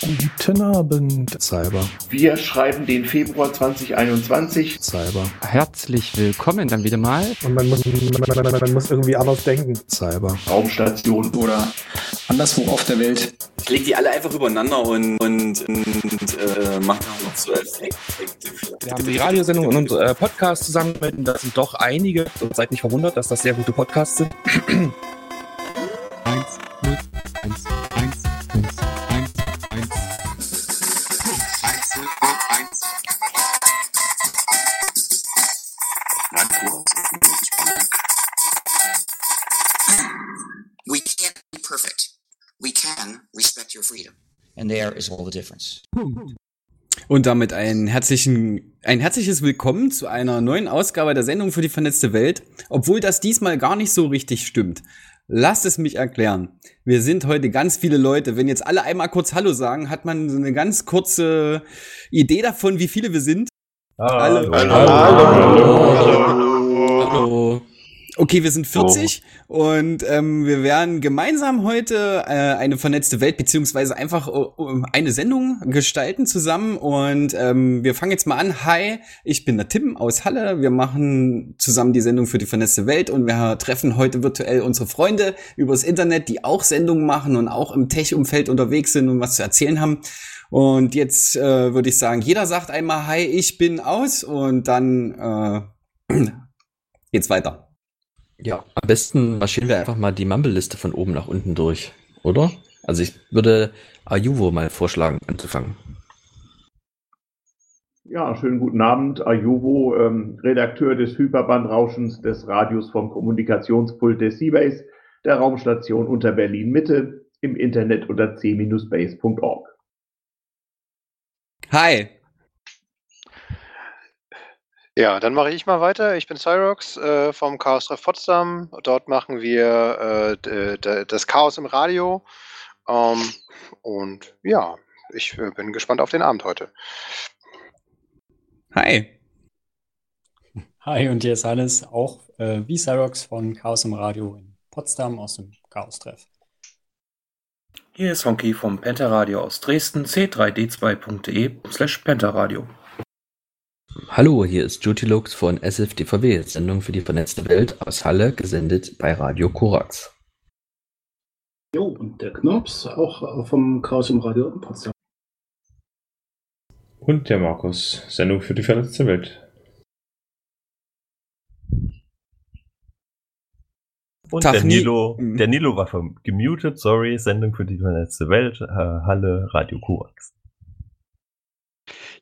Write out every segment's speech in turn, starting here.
Guten Abend, Cyber. Wir schreiben den Februar 2021. Cyber. Herzlich willkommen dann wieder mal. Und man muss, man, man, man muss irgendwie anders denken. Cyber. Raumstation oder anderswo auf der Welt. Ich leg die alle einfach übereinander und, und, und äh, mach noch so. Wir haben die Radiosendung und unsere äh, Podcasts zusammengehalten. Das sind doch einige. Und seid nicht verwundert, dass das sehr gute Podcasts sind. There is all the difference. Und damit ein herzlichen, ein herzliches Willkommen zu einer neuen Ausgabe der Sendung für die vernetzte Welt, obwohl das diesmal gar nicht so richtig stimmt. Lasst es mich erklären. Wir sind heute ganz viele Leute. Wenn jetzt alle einmal kurz Hallo sagen, hat man so eine ganz kurze Idee davon, wie viele wir sind. Hallo. Hallo. Hallo. Hallo. Okay, wir sind 40 oh. und ähm, wir werden gemeinsam heute äh, eine vernetzte Welt beziehungsweise einfach uh, eine Sendung gestalten zusammen und ähm, wir fangen jetzt mal an. Hi, ich bin der Tim aus Halle. Wir machen zusammen die Sendung für die vernetzte Welt und wir treffen heute virtuell unsere Freunde übers Internet, die auch Sendungen machen und auch im Tech-Umfeld unterwegs sind und was zu erzählen haben. Und jetzt äh, würde ich sagen, jeder sagt einmal Hi, ich bin aus und dann äh, geht's weiter. Ja, am besten marschieren wir einfach mal die Mumble-Liste von oben nach unten durch, oder? Also ich würde Ayuvo mal vorschlagen, anzufangen. Ja, schönen guten Abend. Ayuvo, ähm, Redakteur des Hyperbandrauschens des Radios vom Kommunikationspult des Seabase, der Raumstation unter Berlin Mitte, im Internet unter c-base.org. Hi, ja, dann mache ich mal weiter. Ich bin Cyrox äh, vom Chaos Treff Potsdam. Dort machen wir äh, das Chaos im Radio. Ähm, und ja, ich äh, bin gespannt auf den Abend heute. Hi. Hi, und hier ist Hannes, auch äh, wie Cyrox von Chaos im Radio in Potsdam aus dem Chaos Treff. Hier ist Honky vom Pentaradio aus Dresden, c3d2.de slash pentaradio. Hallo, hier ist Jutilux von SFDVW, Sendung für die vernetzte Welt aus Halle, gesendet bei Radio Korax. Jo, und der Knops, auch vom Chaos im Radio in Potsdam. Und der Markus, Sendung für die vernetzte Welt. Und der Nilo, der Nilo war gemutet, sorry, Sendung für die vernetzte Welt, äh, Halle, Radio Korax.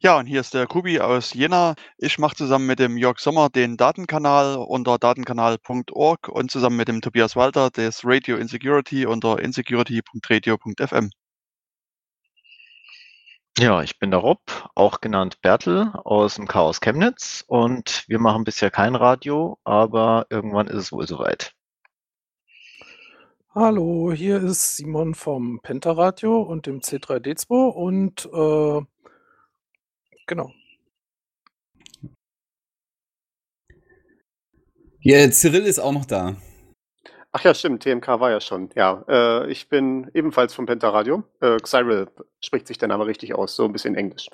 Ja, und hier ist der Kubi aus Jena. Ich mache zusammen mit dem Jörg Sommer den Datenkanal unter datenkanal.org und zusammen mit dem Tobias Walter das Radio Insecurity unter insecurity.radio.fm. Ja, ich bin der Rob, auch genannt Bertel aus dem Chaos Chemnitz und wir machen bisher kein Radio, aber irgendwann ist es wohl soweit. Hallo, hier ist Simon vom Pentaradio und dem C3D2 und äh, Genau. Ja, Cyril ist auch noch da. Ach ja, stimmt, TMK war ja schon. Ja, äh, ich bin ebenfalls vom Pentaradio. Äh, Cyril spricht sich der Name richtig aus, so ein bisschen Englisch.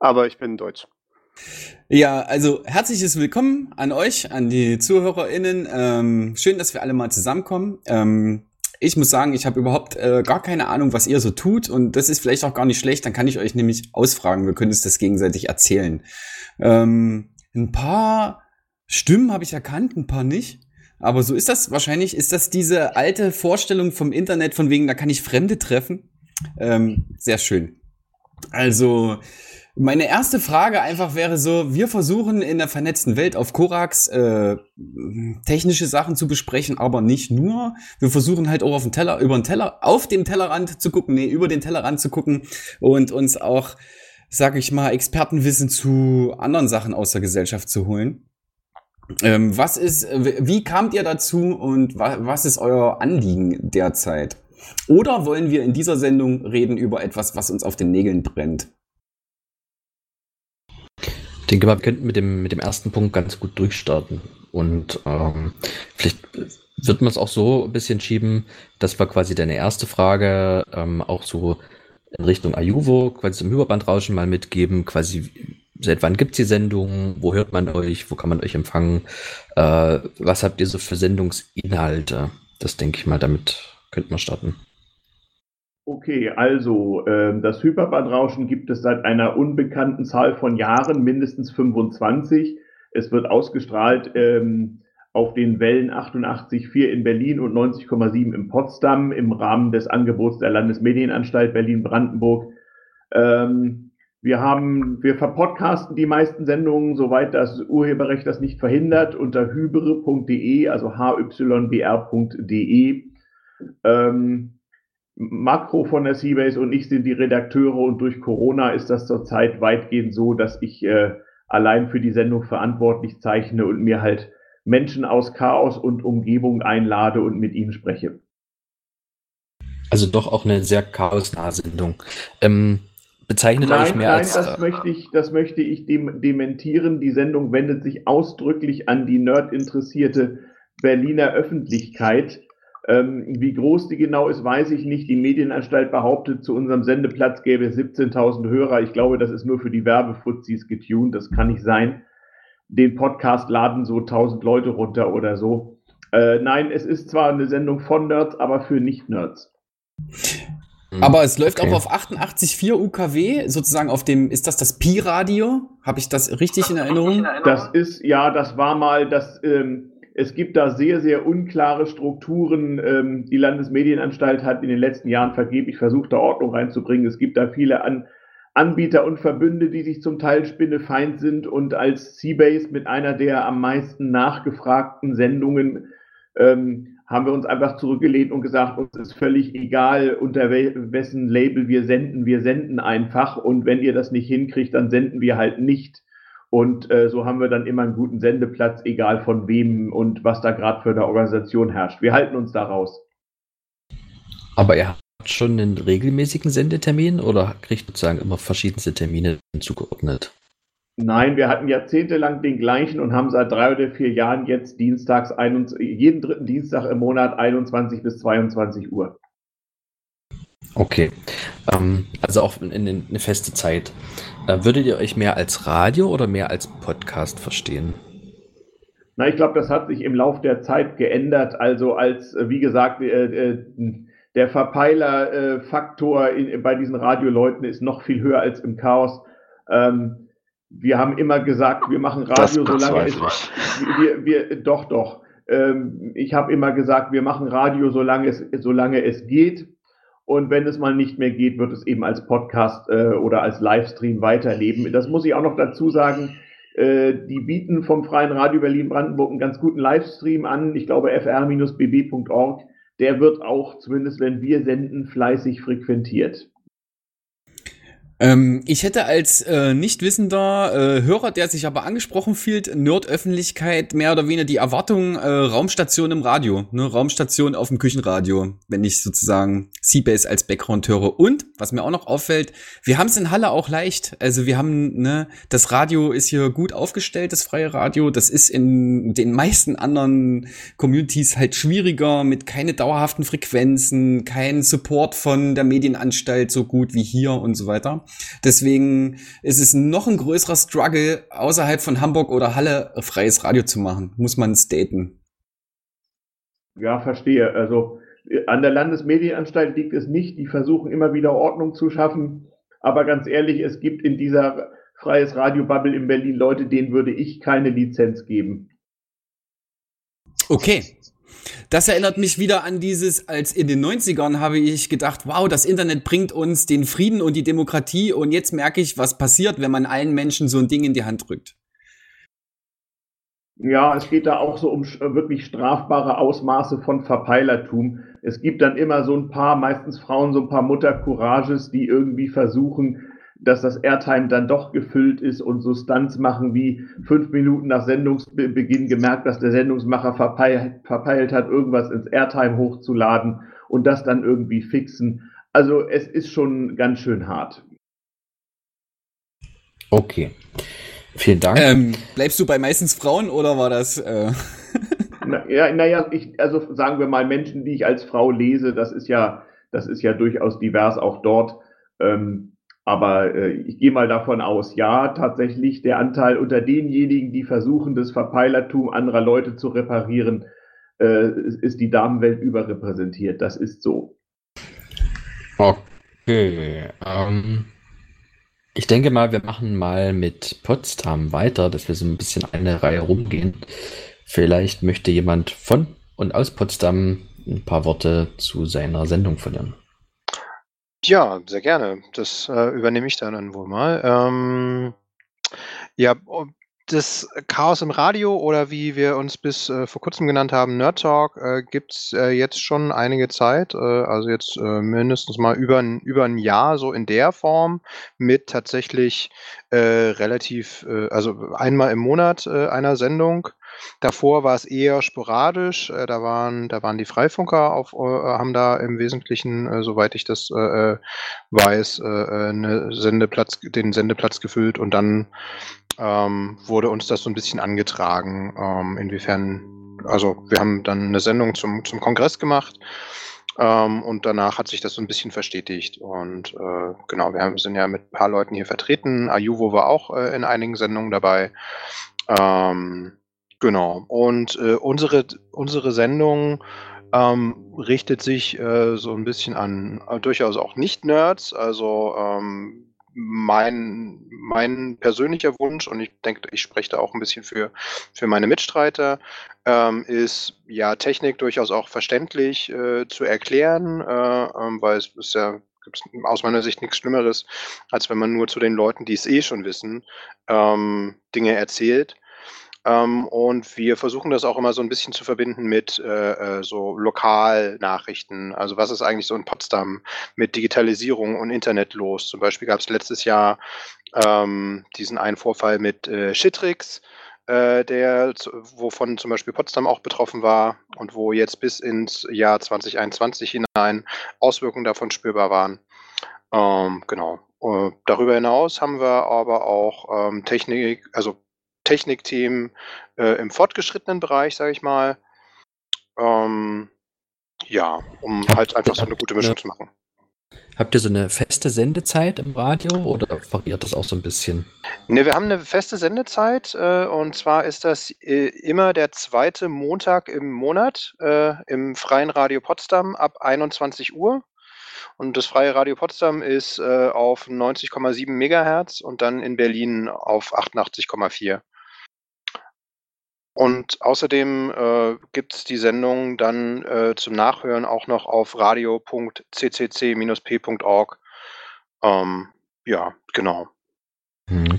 Aber ich bin Deutsch. Ja, also herzliches Willkommen an euch, an die ZuhörerInnen. Ähm, schön, dass wir alle mal zusammenkommen. Ähm, ich muss sagen, ich habe überhaupt äh, gar keine Ahnung, was ihr so tut und das ist vielleicht auch gar nicht schlecht. Dann kann ich euch nämlich ausfragen. Wir können uns das gegenseitig erzählen. Ähm, ein paar Stimmen habe ich erkannt, ein paar nicht. Aber so ist das wahrscheinlich. Ist das diese alte Vorstellung vom Internet von wegen, da kann ich Fremde treffen? Ähm, sehr schön. Also meine erste Frage einfach wäre so, wir versuchen in der vernetzten Welt auf Korax äh, technische Sachen zu besprechen, aber nicht nur. Wir versuchen halt auch auf den Teller, über den Teller, auf dem Tellerrand zu gucken, nee, über den Tellerrand zu gucken und uns auch, sag ich mal, Expertenwissen zu anderen Sachen aus der Gesellschaft zu holen. Ähm, was ist, wie kamt ihr dazu und wa was ist euer Anliegen derzeit? Oder wollen wir in dieser Sendung reden über etwas, was uns auf den Nägeln brennt? Ich denke mal, wir könnten mit dem, mit dem ersten Punkt ganz gut durchstarten. Und ähm, vielleicht wird man es auch so ein bisschen schieben, dass wir quasi deine erste Frage ähm, auch so in Richtung Ayuvo, quasi zum Überbandrauschen mal mitgeben, quasi seit wann gibt's die Sendung, wo hört man euch, wo kann man euch empfangen, äh, was habt ihr so für Sendungsinhalte? Das denke ich mal, damit könnte man starten. Okay, also äh, das Hyperbandrauschen gibt es seit einer unbekannten Zahl von Jahren, mindestens 25. Es wird ausgestrahlt ähm, auf den Wellen 88,4 in Berlin und 90,7 in Potsdam im Rahmen des Angebots der Landesmedienanstalt Berlin-Brandenburg. Ähm, wir haben, wir verpodcasten die meisten Sendungen, soweit das Urheberrecht das nicht verhindert, unter hybre.de, also hybr.de. Ähm, Makro von der Seabase und ich sind die Redakteure und durch Corona ist das zurzeit weitgehend so, dass ich äh, allein für die Sendung verantwortlich zeichne und mir halt Menschen aus Chaos und Umgebung einlade und mit ihnen spreche. Also doch auch eine sehr chaosnahe Sendung. Ähm, bezeichnet nein, euch mehr nein, als. das äh, möchte ich, das möchte ich dem, dementieren. Die Sendung wendet sich ausdrücklich an die nerdinteressierte Berliner Öffentlichkeit. Ähm, wie groß die genau ist, weiß ich nicht. Die Medienanstalt behauptet, zu unserem Sendeplatz gäbe es 17.000 Hörer. Ich glaube, das ist nur für die Werbefuzis getuned. Das kann nicht sein. Den Podcast laden so 1000 Leute runter oder so. Äh, nein, es ist zwar eine Sendung von Nerds, aber für Nicht-Nerds. Aber es läuft auch auf 88.4 UKW, sozusagen auf dem, ist das das Pi-Radio? Habe ich das richtig in Erinnerung? Das ist, ja, das war mal das, ähm, es gibt da sehr, sehr unklare Strukturen. Ähm, die Landesmedienanstalt hat in den letzten Jahren vergeblich versucht, da Ordnung reinzubringen. Es gibt da viele An Anbieter und Verbünde, die sich zum Teil spinnefeind sind und als Seabase mit einer der am meisten nachgefragten Sendungen ähm, haben wir uns einfach zurückgelehnt und gesagt, uns ist völlig egal, unter wessen Label wir senden. Wir senden einfach und wenn ihr das nicht hinkriegt, dann senden wir halt nicht. Und äh, so haben wir dann immer einen guten Sendeplatz, egal von wem und was da gerade für eine Organisation herrscht. Wir halten uns da raus. Aber ihr habt schon einen regelmäßigen Sendetermin oder kriegt sozusagen immer verschiedenste Termine zugeordnet? Nein, wir hatten jahrzehntelang den gleichen und haben seit drei oder vier Jahren jetzt dienstags, 21, jeden dritten Dienstag im Monat 21 bis 22 Uhr. Okay. Ähm, also auch in, in eine feste Zeit. Äh, würdet ihr euch mehr als Radio oder mehr als Podcast verstehen? Na, ich glaube, das hat sich im Lauf der Zeit geändert. Also als, äh, wie gesagt, äh, äh, der Verpeiler-Faktor in, bei diesen Radioleuten ist noch viel höher als im Chaos. Ähm, wir haben immer gesagt, wir machen Radio, Das solange es, wir, wir, doch, doch. Ähm, ich habe immer gesagt, wir machen Radio, solange es, solange es geht. Und wenn es mal nicht mehr geht, wird es eben als Podcast äh, oder als Livestream weiterleben. Das muss ich auch noch dazu sagen. Äh, die bieten vom Freien Radio Berlin-Brandenburg einen ganz guten Livestream an. Ich glaube, fr-bb.org. Der wird auch, zumindest wenn wir senden, fleißig frequentiert. Ähm, ich hätte als äh, nicht wissender äh, Hörer, der sich aber angesprochen fühlt, Nerd-Öffentlichkeit mehr oder weniger die Erwartung äh, Raumstation im Radio, ne? Raumstation auf dem Küchenradio, wenn ich sozusagen Seabase als Background höre. Und was mir auch noch auffällt, wir haben es in Halle auch leicht. Also wir haben ne, das Radio ist hier gut aufgestellt, das freie Radio. Das ist in den meisten anderen Communities halt schwieriger mit keine dauerhaften Frequenzen, kein Support von der Medienanstalt so gut wie hier und so weiter. Deswegen ist es noch ein größerer Struggle, außerhalb von Hamburg oder Halle freies Radio zu machen, muss man staten. Ja, verstehe. Also äh, an der Landesmedienanstalt liegt es nicht. Die versuchen immer wieder Ordnung zu schaffen. Aber ganz ehrlich, es gibt in dieser freies Radio-Bubble in Berlin Leute, denen würde ich keine Lizenz geben. Okay. Das erinnert mich wieder an dieses, als in den 90ern habe ich gedacht, wow, das Internet bringt uns den Frieden und die Demokratie und jetzt merke ich, was passiert, wenn man allen Menschen so ein Ding in die Hand drückt. Ja, es geht da auch so um sch- wirklich strafbare Ausmaße von Verpeilertum. Es gibt dann immer so ein paar, meistens Frauen, so ein paar Muttercourages, die irgendwie versuchen, dass das Airtime dann doch gefüllt ist und so Stunts machen wie fünf Minuten nach Sendungsbeginn gemerkt, dass der Sendungsmacher verpeilt, verpeilt hat, irgendwas ins Airtime hochzuladen und das dann irgendwie fixen. Also es ist schon ganz schön hart. Okay. Vielen Dank. Ähm, bleibst du bei meistens Frauen oder war das? Äh Na, ja, naja, ich, also sagen wir mal Menschen, die ich als Frau lese, das ist ja, das ist ja durchaus divers auch dort. Ähm, aber äh, ich gehe mal davon aus, ja, tatsächlich der Anteil unter denjenigen, die versuchen, das Verpeilertum anderer Leute zu reparieren, äh, ist die Damenwelt überrepräsentiert. Das ist so. Okay. Ähm, ich denke mal, wir machen mal mit Potsdam weiter, dass wir so ein bisschen eine Reihe rumgehen. Vielleicht möchte jemand von und aus Potsdam ein paar Worte zu seiner Sendung verlieren. Ja, sehr gerne. Das äh, übernehme ich dann wohl mal. Ähm, ja, das Chaos im Radio oder wie wir uns bis äh, vor kurzem genannt haben, Nerd Talk, äh, gibt es äh, jetzt schon einige Zeit, äh, also jetzt äh, mindestens mal über ein, über ein Jahr so in der Form mit tatsächlich äh, relativ, also einmal im Monat einer Sendung. Davor war es eher sporadisch. Äh, da waren, da waren die Freifunker auf, äh, haben da im Wesentlichen, äh, soweit ich das äh, äh weiß, äh, eine Sendeplatz, den Sendeplatz gefüllt und dann ähm, wurde uns das so ein bisschen angetragen, ähm, inwiefern, also wir haben dann eine Sendung zum, zum Kongress gemacht ähm, und danach hat sich das so ein bisschen verstetigt. Und äh, genau, wir haben, sind ja mit ein paar Leuten hier vertreten. Ayuvo war auch äh, in einigen Sendungen dabei. Ähm, Genau. Und äh, unsere, unsere Sendung ähm, richtet sich äh, so ein bisschen an äh, durchaus auch Nicht-Nerds. Also ähm, mein, mein persönlicher Wunsch, und ich denke, ich spreche da auch ein bisschen für, für meine Mitstreiter, ähm, ist ja Technik durchaus auch verständlich äh, zu erklären, äh, ähm, weil es ist ja gibt aus meiner Sicht nichts Schlimmeres, als wenn man nur zu den Leuten, die es eh schon wissen, ähm, Dinge erzählt. Ähm, und wir versuchen das auch immer so ein bisschen zu verbinden mit äh, äh, so Lokalnachrichten. Also was ist eigentlich so in Potsdam mit Digitalisierung und Internet los? Zum Beispiel gab es letztes Jahr ähm, diesen einen Vorfall mit äh, Shitrix, äh, der, wovon zum Beispiel Potsdam auch betroffen war und wo jetzt bis ins Jahr 2021 hinein Auswirkungen davon spürbar waren. Ähm, genau. Uh, darüber hinaus haben wir aber auch ähm, Technik, also Technikthemen äh, im fortgeschrittenen Bereich, sage ich mal. Ähm, ja, um halt einfach so eine gute Mischung zu machen. Habt ihr so eine feste Sendezeit im Radio oder variiert das auch so ein bisschen? Ne, wir haben eine feste Sendezeit äh, und zwar ist das äh, immer der zweite Montag im Monat äh, im Freien Radio Potsdam ab 21 Uhr. Und das Freie Radio Potsdam ist äh, auf 90,7 Megahertz und dann in Berlin auf 88,4. Und außerdem äh, gibt es die Sendung dann äh, zum Nachhören auch noch auf radio.ccc-p.org. Ähm, ja, genau. Hm.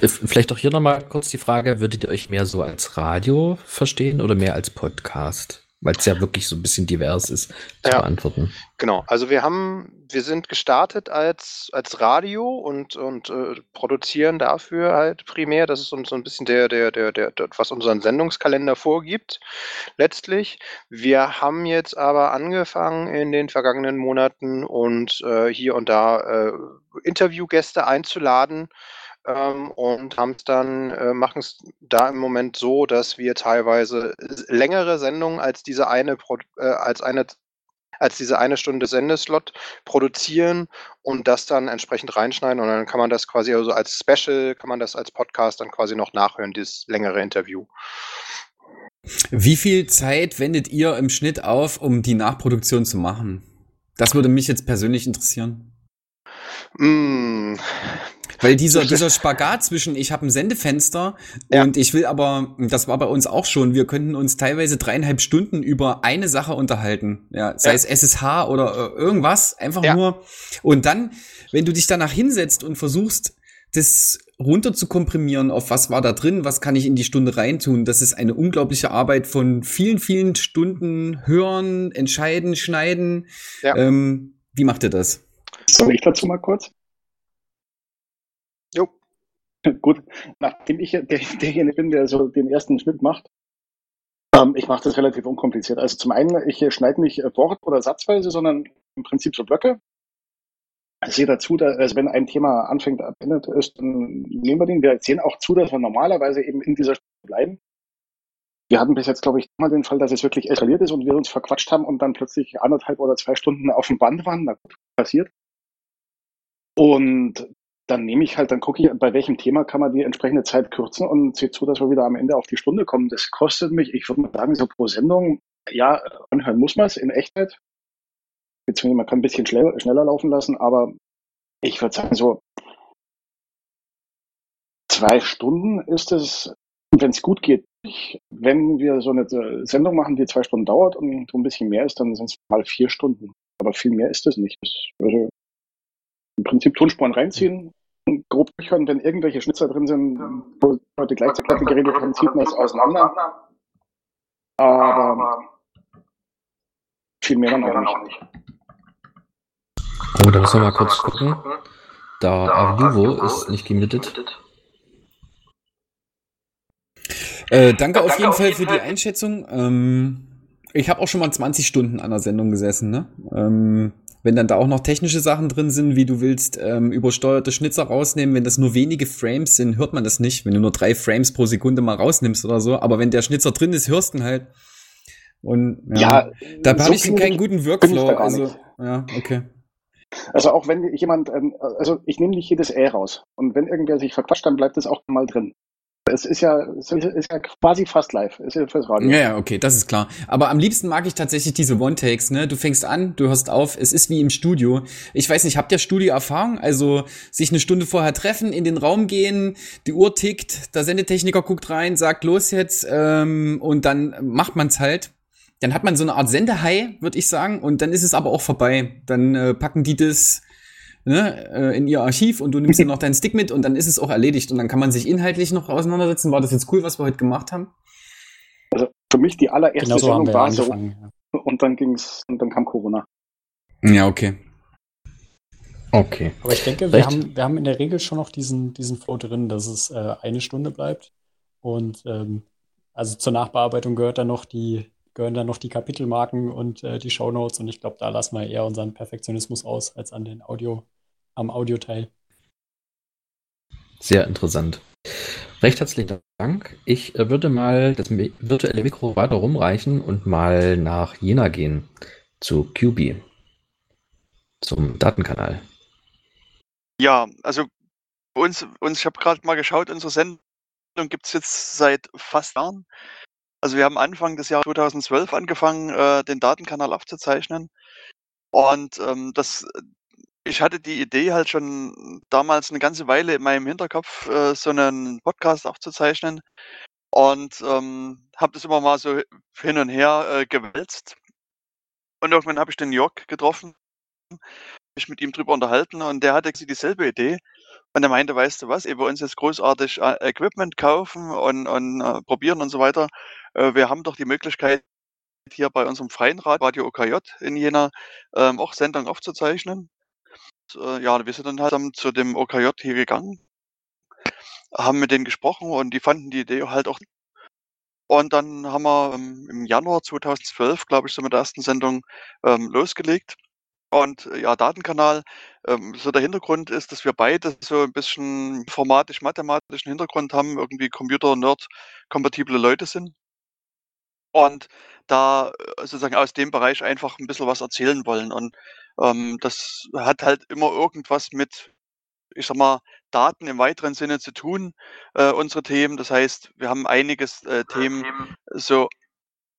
Vielleicht auch hier nochmal kurz die Frage, würdet ihr euch mehr so als Radio verstehen oder mehr als Podcast? Weil es ja wirklich so ein bisschen divers ist zu ja, beantworten. Genau, also wir haben, wir sind gestartet als, als Radio und, und äh, produzieren dafür halt primär. Das ist uns so ein bisschen der, der, der, der, was unseren Sendungskalender vorgibt, letztlich. Wir haben jetzt aber angefangen in den vergangenen Monaten und äh, hier und da äh, Interviewgäste einzuladen ähm, und haben es dann, äh, machen es da im Moment so, dass wir teilweise längere Sendungen als diese eine, äh, als eine als diese eine Stunde Sendeslot produzieren und das dann entsprechend reinschneiden und dann kann man das quasi also als Special, kann man das als Podcast dann quasi noch nachhören, dieses längere Interview. Wie viel Zeit wendet ihr im Schnitt auf, um die Nachproduktion zu machen? Das würde mich jetzt persönlich interessieren. Mm, weil dieser, dieser Spagat zwischen, ich habe ein Sendefenster ja. und ich will aber, das war bei uns auch schon, wir könnten uns teilweise dreieinhalb Stunden über eine Sache unterhalten. Ja, sei ja. es SSH oder äh, irgendwas, einfach ja. nur. Und dann, wenn du dich danach hinsetzt und versuchst, das runter zu komprimieren, auf was war da drin, was kann ich in die Stunde reintun. Das ist eine unglaubliche Arbeit von vielen, vielen Stunden hören, entscheiden, schneiden. Ja. Ähm, wie macht ihr das? Soll ich dazu mal kurz? Gut, nachdem ich der, derjenige bin, der so den ersten Schnitt macht, ähm, ich mache das relativ unkompliziert. Also zum einen, ich schneide nicht Wort- oder Satzweise, sondern im Prinzip so Blöcke. Ich sehe dazu, dass, also wenn ein Thema anfängt, beendet ist, dann nehmen wir den. Wir sehen auch zu, dass wir normalerweise eben in dieser Stunde bleiben. Wir hatten bis jetzt, glaube ich, mal den Fall, dass es wirklich eskaliert ist und wir uns verquatscht haben und dann plötzlich anderthalb oder zwei Stunden auf dem Band waren. Na gut, passiert. Und dann nehme ich halt, dann gucke ich, bei welchem Thema kann man die entsprechende Zeit kürzen und sehe zu, dass wir wieder am Ende auf die Stunde kommen. Das kostet mich, ich würde mal sagen, so pro Sendung, ja, anhören muss man es in Echtheit. Beziehungsweise man kann ein bisschen schneller, schneller laufen lassen, aber ich würde sagen, so zwei Stunden ist es, wenn es gut geht. Wenn wir so eine Sendung machen, die zwei Stunden dauert und so ein bisschen mehr ist, dann sind es mal vier Stunden. Aber viel mehr ist es nicht. Das, also im Prinzip Tonspuren reinziehen, grob durchhören, wenn irgendwelche Schnitzer drin sind, wo Leute gleichzeitig geredet haben, zieht man es auseinander. Aber viel mehr dann auch nicht. Oh, da müssen wir mal kurz gucken. Da Avivo ist nicht gemutet. Äh, danke auf jeden Fall für die Einschätzung. Ähm, ich habe auch schon mal 20 Stunden an der Sendung gesessen, ne? Ähm, wenn dann da auch noch technische Sachen drin sind, wie du willst, ähm, übersteuerte Schnitzer rausnehmen, wenn das nur wenige Frames sind, hört man das nicht. Wenn du nur drei Frames pro Sekunde mal rausnimmst oder so, aber wenn der Schnitzer drin ist, hörst du ihn halt. Und ja, Ja, da so habe ich keinen guten Workflow. Also, nicht. ja, okay. Also auch wenn jemand, ähm, also ich nehme nicht jedes Ä raus. Und wenn irgendwer sich verquatscht, dann bleibt es auch mal drin. Es ist ja, es ist ja quasi fast live. Es ist ja fürs Radio. Ja, okay, das ist klar. Aber am liebsten mag ich tatsächlich diese One-Takes, ne? Du fängst an, du hörst auf, es ist wie im Studio. Ich weiß nicht, habt ihr Studioerfahrung? Also sich eine Stunde vorher treffen, in den Raum gehen, die Uhr tickt, der Sendetechniker guckt rein, sagt los jetzt ähm, und dann macht man's halt. Dann hat man so eine Art Sendehai, würde ich sagen, und dann ist es aber auch vorbei. Dann äh, packen die das ne, äh, in ihr Archiv und du nimmst dir noch deinen Stick mit und dann ist es auch erledigt und dann kann man sich inhaltlich noch auseinandersetzen. War das jetzt cool, was wir heute gemacht haben? Also für mich die allererste Genau so Sendung war so. Und dann ging's, und dann kam Corona. Ja, okay. Okay. Aber ich denke, wir haben, wir haben in der Regel schon noch diesen, diesen Flow drin, dass es äh, eine Stunde bleibt. Und ähm, also zur Nachbearbeitung gehört dann noch die, gehören dann noch die Kapitelmarken und äh, die Shownotes. Und ich glaube, da lassen wir eher unseren Perfektionismus aus als an den Audio, am Audioteil. Sehr interessant. Recht herzlichen Dank. Ich äh, würde mal das virtuelle Mikro weiter rumreichen und mal nach Jena gehen. Zu QB. Zum Datenkanal. Ja, also bei uns, uns ich habe gerade mal geschaut, unsere Sendung gibt es jetzt seit fast Jahren. Also wir haben Anfang des Jahres 2012 angefangen, äh, den Datenkanal aufzuzeichnen. Und ähm, das, ich hatte die Idee halt schon damals eine ganze Weile in meinem Hinterkopf, äh, so einen Podcast aufzuzeichnen. Und ähm, habe das immer mal so hin und her äh, gewälzt. Und irgendwann habe ich den Jörg getroffen, mich mit ihm drüber unterhalten und der hatte dieselbe Idee. Und er meinte, weißt du was, ehe wir uns jetzt großartig äh, Equipment kaufen und, und äh, probieren und so weiter, äh, wir haben doch die Möglichkeit, hier bei unserem freien Rad, Radio OKJ in Jena, ähm, auch Sendungen aufzuzeichnen. Äh, ja, wir sind dann halt zu dem OKJ hier gegangen, haben mit denen gesprochen und die fanden die Idee halt auch. Und dann haben wir ähm, im Januar 2012, glaube ich, so mit der ersten Sendung ähm, losgelegt. Und äh, ja, Datenkanal, ähm, so der Hintergrund ist, dass wir beide so ein bisschen informatisch-mathematischen Hintergrund haben, irgendwie Computer-Nerd-kompatible Leute sind. Und da äh, sozusagen aus dem Bereich einfach ein bisschen was erzählen wollen. Und ähm, das hat halt immer irgendwas mit, ich sag mal, Daten im weiteren Sinne zu tun, äh, unsere Themen. Das heißt, wir haben einiges äh, Themen so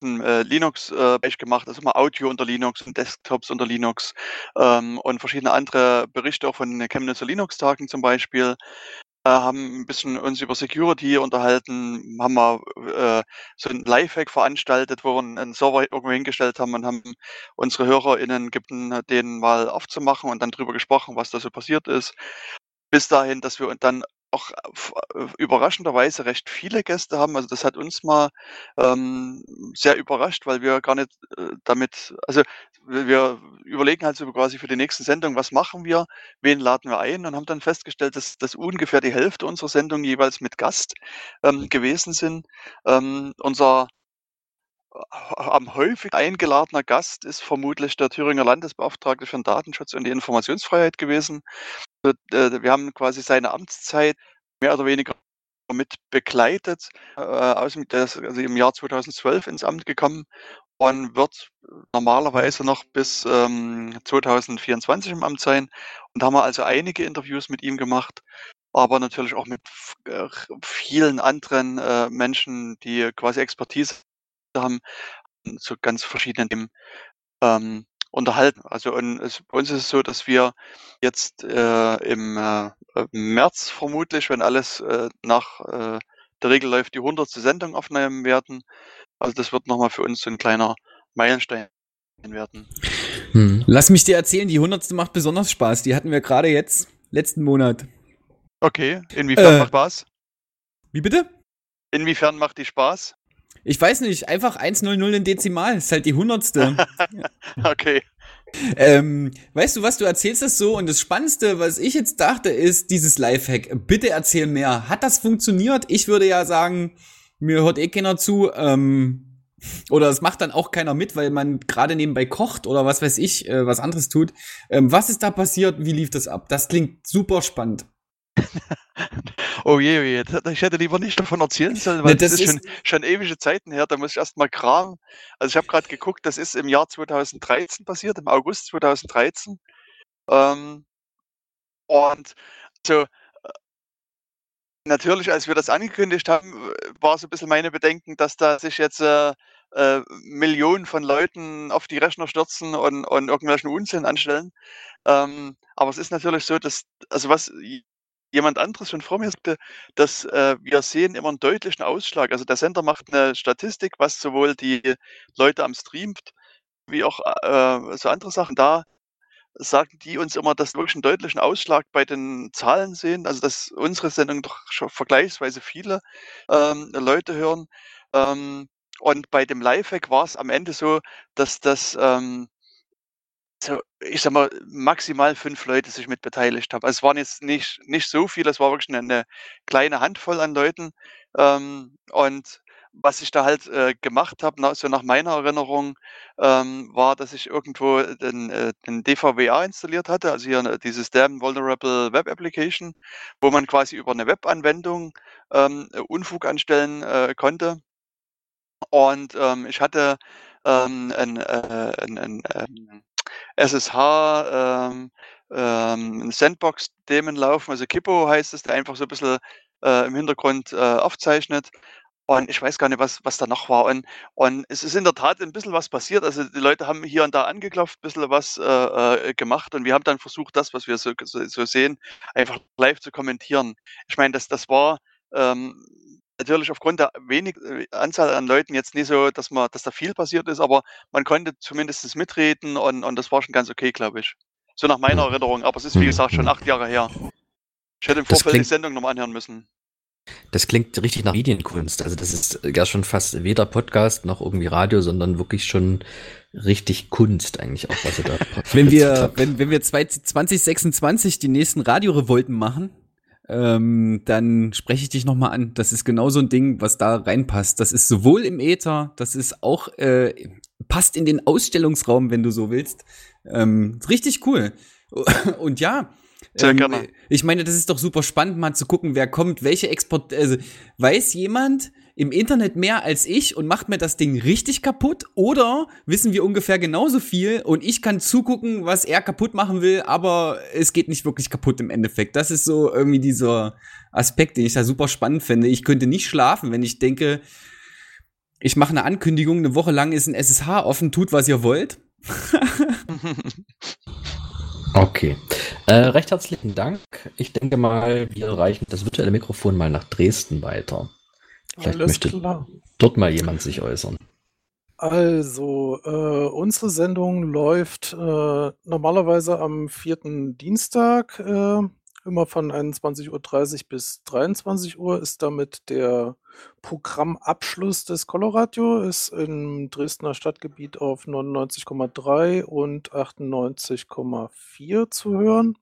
im äh, Linux-Bereich gemacht, also mal Audio unter Linux und Desktops unter Linux ähm, und verschiedene andere Berichte auch von den Chemnitzer Linux-Tagen zum Beispiel. Äh, haben ein bisschen uns über Security unterhalten, haben mal äh, so ein Lifehack veranstaltet, wo wir einen Server irgendwo hingestellt haben und haben unsere HörerInnen gebeten, den mal aufzumachen und dann drüber gesprochen, was da so passiert ist. Bis dahin, dass wir dann auch f- äh, überraschenderweise recht viele Gäste haben. Also das hat uns mal ähm, sehr überrascht, weil wir gar nicht äh, damit, also wir überlegen halt so quasi für die nächsten Sendungen, was machen wir, wen laden wir ein und haben dann festgestellt, dass, dass ungefähr die Hälfte unserer Sendungen jeweils mit Gast ähm, gewesen sind. Ähm, unser am häufig eingeladener Gast ist vermutlich der Thüringer Landesbeauftragte für den Datenschutz und die Informationsfreiheit gewesen. Äh, Wir haben quasi seine Amtszeit mehr oder weniger mit begleitet, äh, aus dem, also im Jahr 2012 ins Amt gekommen und wird normalerweise noch bis ähm, 2024 im Amt sein. Und da haben wir also einige Interviews mit ihm gemacht, aber natürlich auch mit äh, vielen anderen äh, Menschen, die quasi Expertise haben, zu ganz verschiedenen Themen ähm, unterhalten. Also und es, bei uns ist es so, dass wir jetzt äh, im äh, März vermutlich, wenn alles äh, nach äh, der Regel läuft, die 100. Sendung aufnehmen werden. Also das wird nochmal für uns so ein kleiner Meilenstein werden. Hm. Lass mich dir erzählen, die 100. macht besonders Spaß. Die hatten wir gerade jetzt, letzten Monat. Okay, inwiefern Äh. macht Spaß? Wie bitte? Inwiefern macht die Spaß? Ich weiß nicht, einfach 100 in Dezimal, ist halt die hundertste. okay. ähm, weißt du was, du erzählst das so und das Spannendste, was ich jetzt dachte, ist dieses Lifehack. Bitte erzähl mehr. Hat das funktioniert? Ich würde ja sagen, mir hört eh keiner zu. Ähm, oder es macht dann auch keiner mit, weil man gerade nebenbei kocht oder was weiß ich, äh, was anderes tut. Ähm, was ist da passiert? Wie lief das ab? Das klingt super spannend. Oh je, oh je, ich hätte lieber nicht davon erzählen sollen, weil Ne, das, das ist schon, schon ewige Zeiten her, da muss ich erst mal kramen. Also ich habe gerade geguckt, das ist im Jahr 2013 passiert, im August 2013. Ähm, und so, äh, natürlich, als wir das angekündigt haben, äh, war so ein bisschen meine Bedenken, dass da sich jetzt äh, äh, Millionen von Leuten auf die Rechner stürzen und, und irgendwelchen Unsinn anstellen. Ähm, aber es ist natürlich so, dass, also was jemand anderes schon vor mir sagte, dass äh, wir sehen immer einen deutlichen Ausschlag. Also der Sender macht eine Statistik, was sowohl die Leute am Stream wie auch äh, so andere Sachen da sagen die uns immer, dass wir wirklich einen deutlichen Ausschlag bei den Zahlen sehen, also dass unsere Sendung doch schon vergleichsweise viele ähm, Leute hören. Ähm, und bei dem Lifehack war es am Ende so, dass das ähm, so, ich sag mal, maximal fünf Leute sich mit beteiligt haben. Also es waren jetzt nicht, nicht so viele, es war wirklich eine, eine kleine Handvoll an Leuten. Ähm, und was ich da halt äh, gemacht habe, na, so nach meiner Erinnerung, ähm, war, dass ich irgendwo den, äh, den DVWA installiert hatte, also hier äh, dieses Damn Vulnerable Web Application, wo man quasi über eine Webanwendung ähm, Unfug anstellen äh, konnte. Und ähm, ich hatte ähm, ein, äh, ein, ein ähm, SSH, ähm, ähm, ein Sandbox-Daemon laufen, also Kippo heißt es, der einfach so ein bisschen äh, im Hintergrund äh, aufzeichnet. Und ich weiß gar nicht, was, was da noch war. Und, und es ist in der Tat ein bisschen was passiert. Also die Leute haben hier und da angeklopft, ein bisschen was äh, äh, gemacht. Und wir haben dann versucht, das, was wir so, so, so sehen, einfach live zu kommentieren. Ich meine, das, das war ähm, natürlich aufgrund der wenig äh, Anzahl an Leuten jetzt nicht so, dass man, dass da viel passiert ist, aber man konnte zumindest mitreden und, und das war schon ganz okay, glaube ich. So nach meiner Erinnerung. Aber es ist, wie gesagt, schon acht Jahre her. Ich hätte im Das Vorfeld die klingt- Sendung nochmal anhören müssen. Das klingt richtig nach Medienkunst. Also das ist ja schon fast weder Podcast noch irgendwie Radio, sondern wirklich schon richtig Kunst eigentlich auch, was ihr da Wenn wir, wenn, wenn wir zwei- 2026 die nächsten Radiorevolten machen, ähm, dann spreche ich dich nochmal an. Das ist genau so ein Ding, was da reinpasst. Das ist sowohl im Äther, das ist auch, äh, passt in den Ausstellungsraum, wenn du so willst. Ähm, richtig cool. Und ja, Sehr ähm, gerne. ich meine, das ist doch super spannend, mal zu gucken, wer kommt, welche Export, also weiß jemand im Internet mehr als ich und macht mir das Ding richtig kaputt oder wissen wir ungefähr genauso viel und ich kann zugucken, was er kaputt machen will, aber es geht nicht wirklich kaputt im Endeffekt. Das ist so irgendwie dieser Aspekt, den ich da super spannend finde. Ich könnte nicht schlafen, wenn ich denke, ich mache eine Ankündigung, eine Woche lang ist ein SSH offen, tut was ihr wollt. Okay. Äh, recht herzlichen Dank. Ich denke mal, wir reichen das virtuelle Mikrofon mal nach Dresden weiter. Vielleicht Alles möchte klar. dort mal jemand sich äußern. Also, äh, unsere Sendung läuft äh, normalerweise am vierten Dienstag, äh, immer von 21.30 Uhr bis 23 Uhr, ist damit der Programmabschluss des Coloradio, ist im Dresdner Stadtgebiet auf 99,3 und 98,4 zu hören.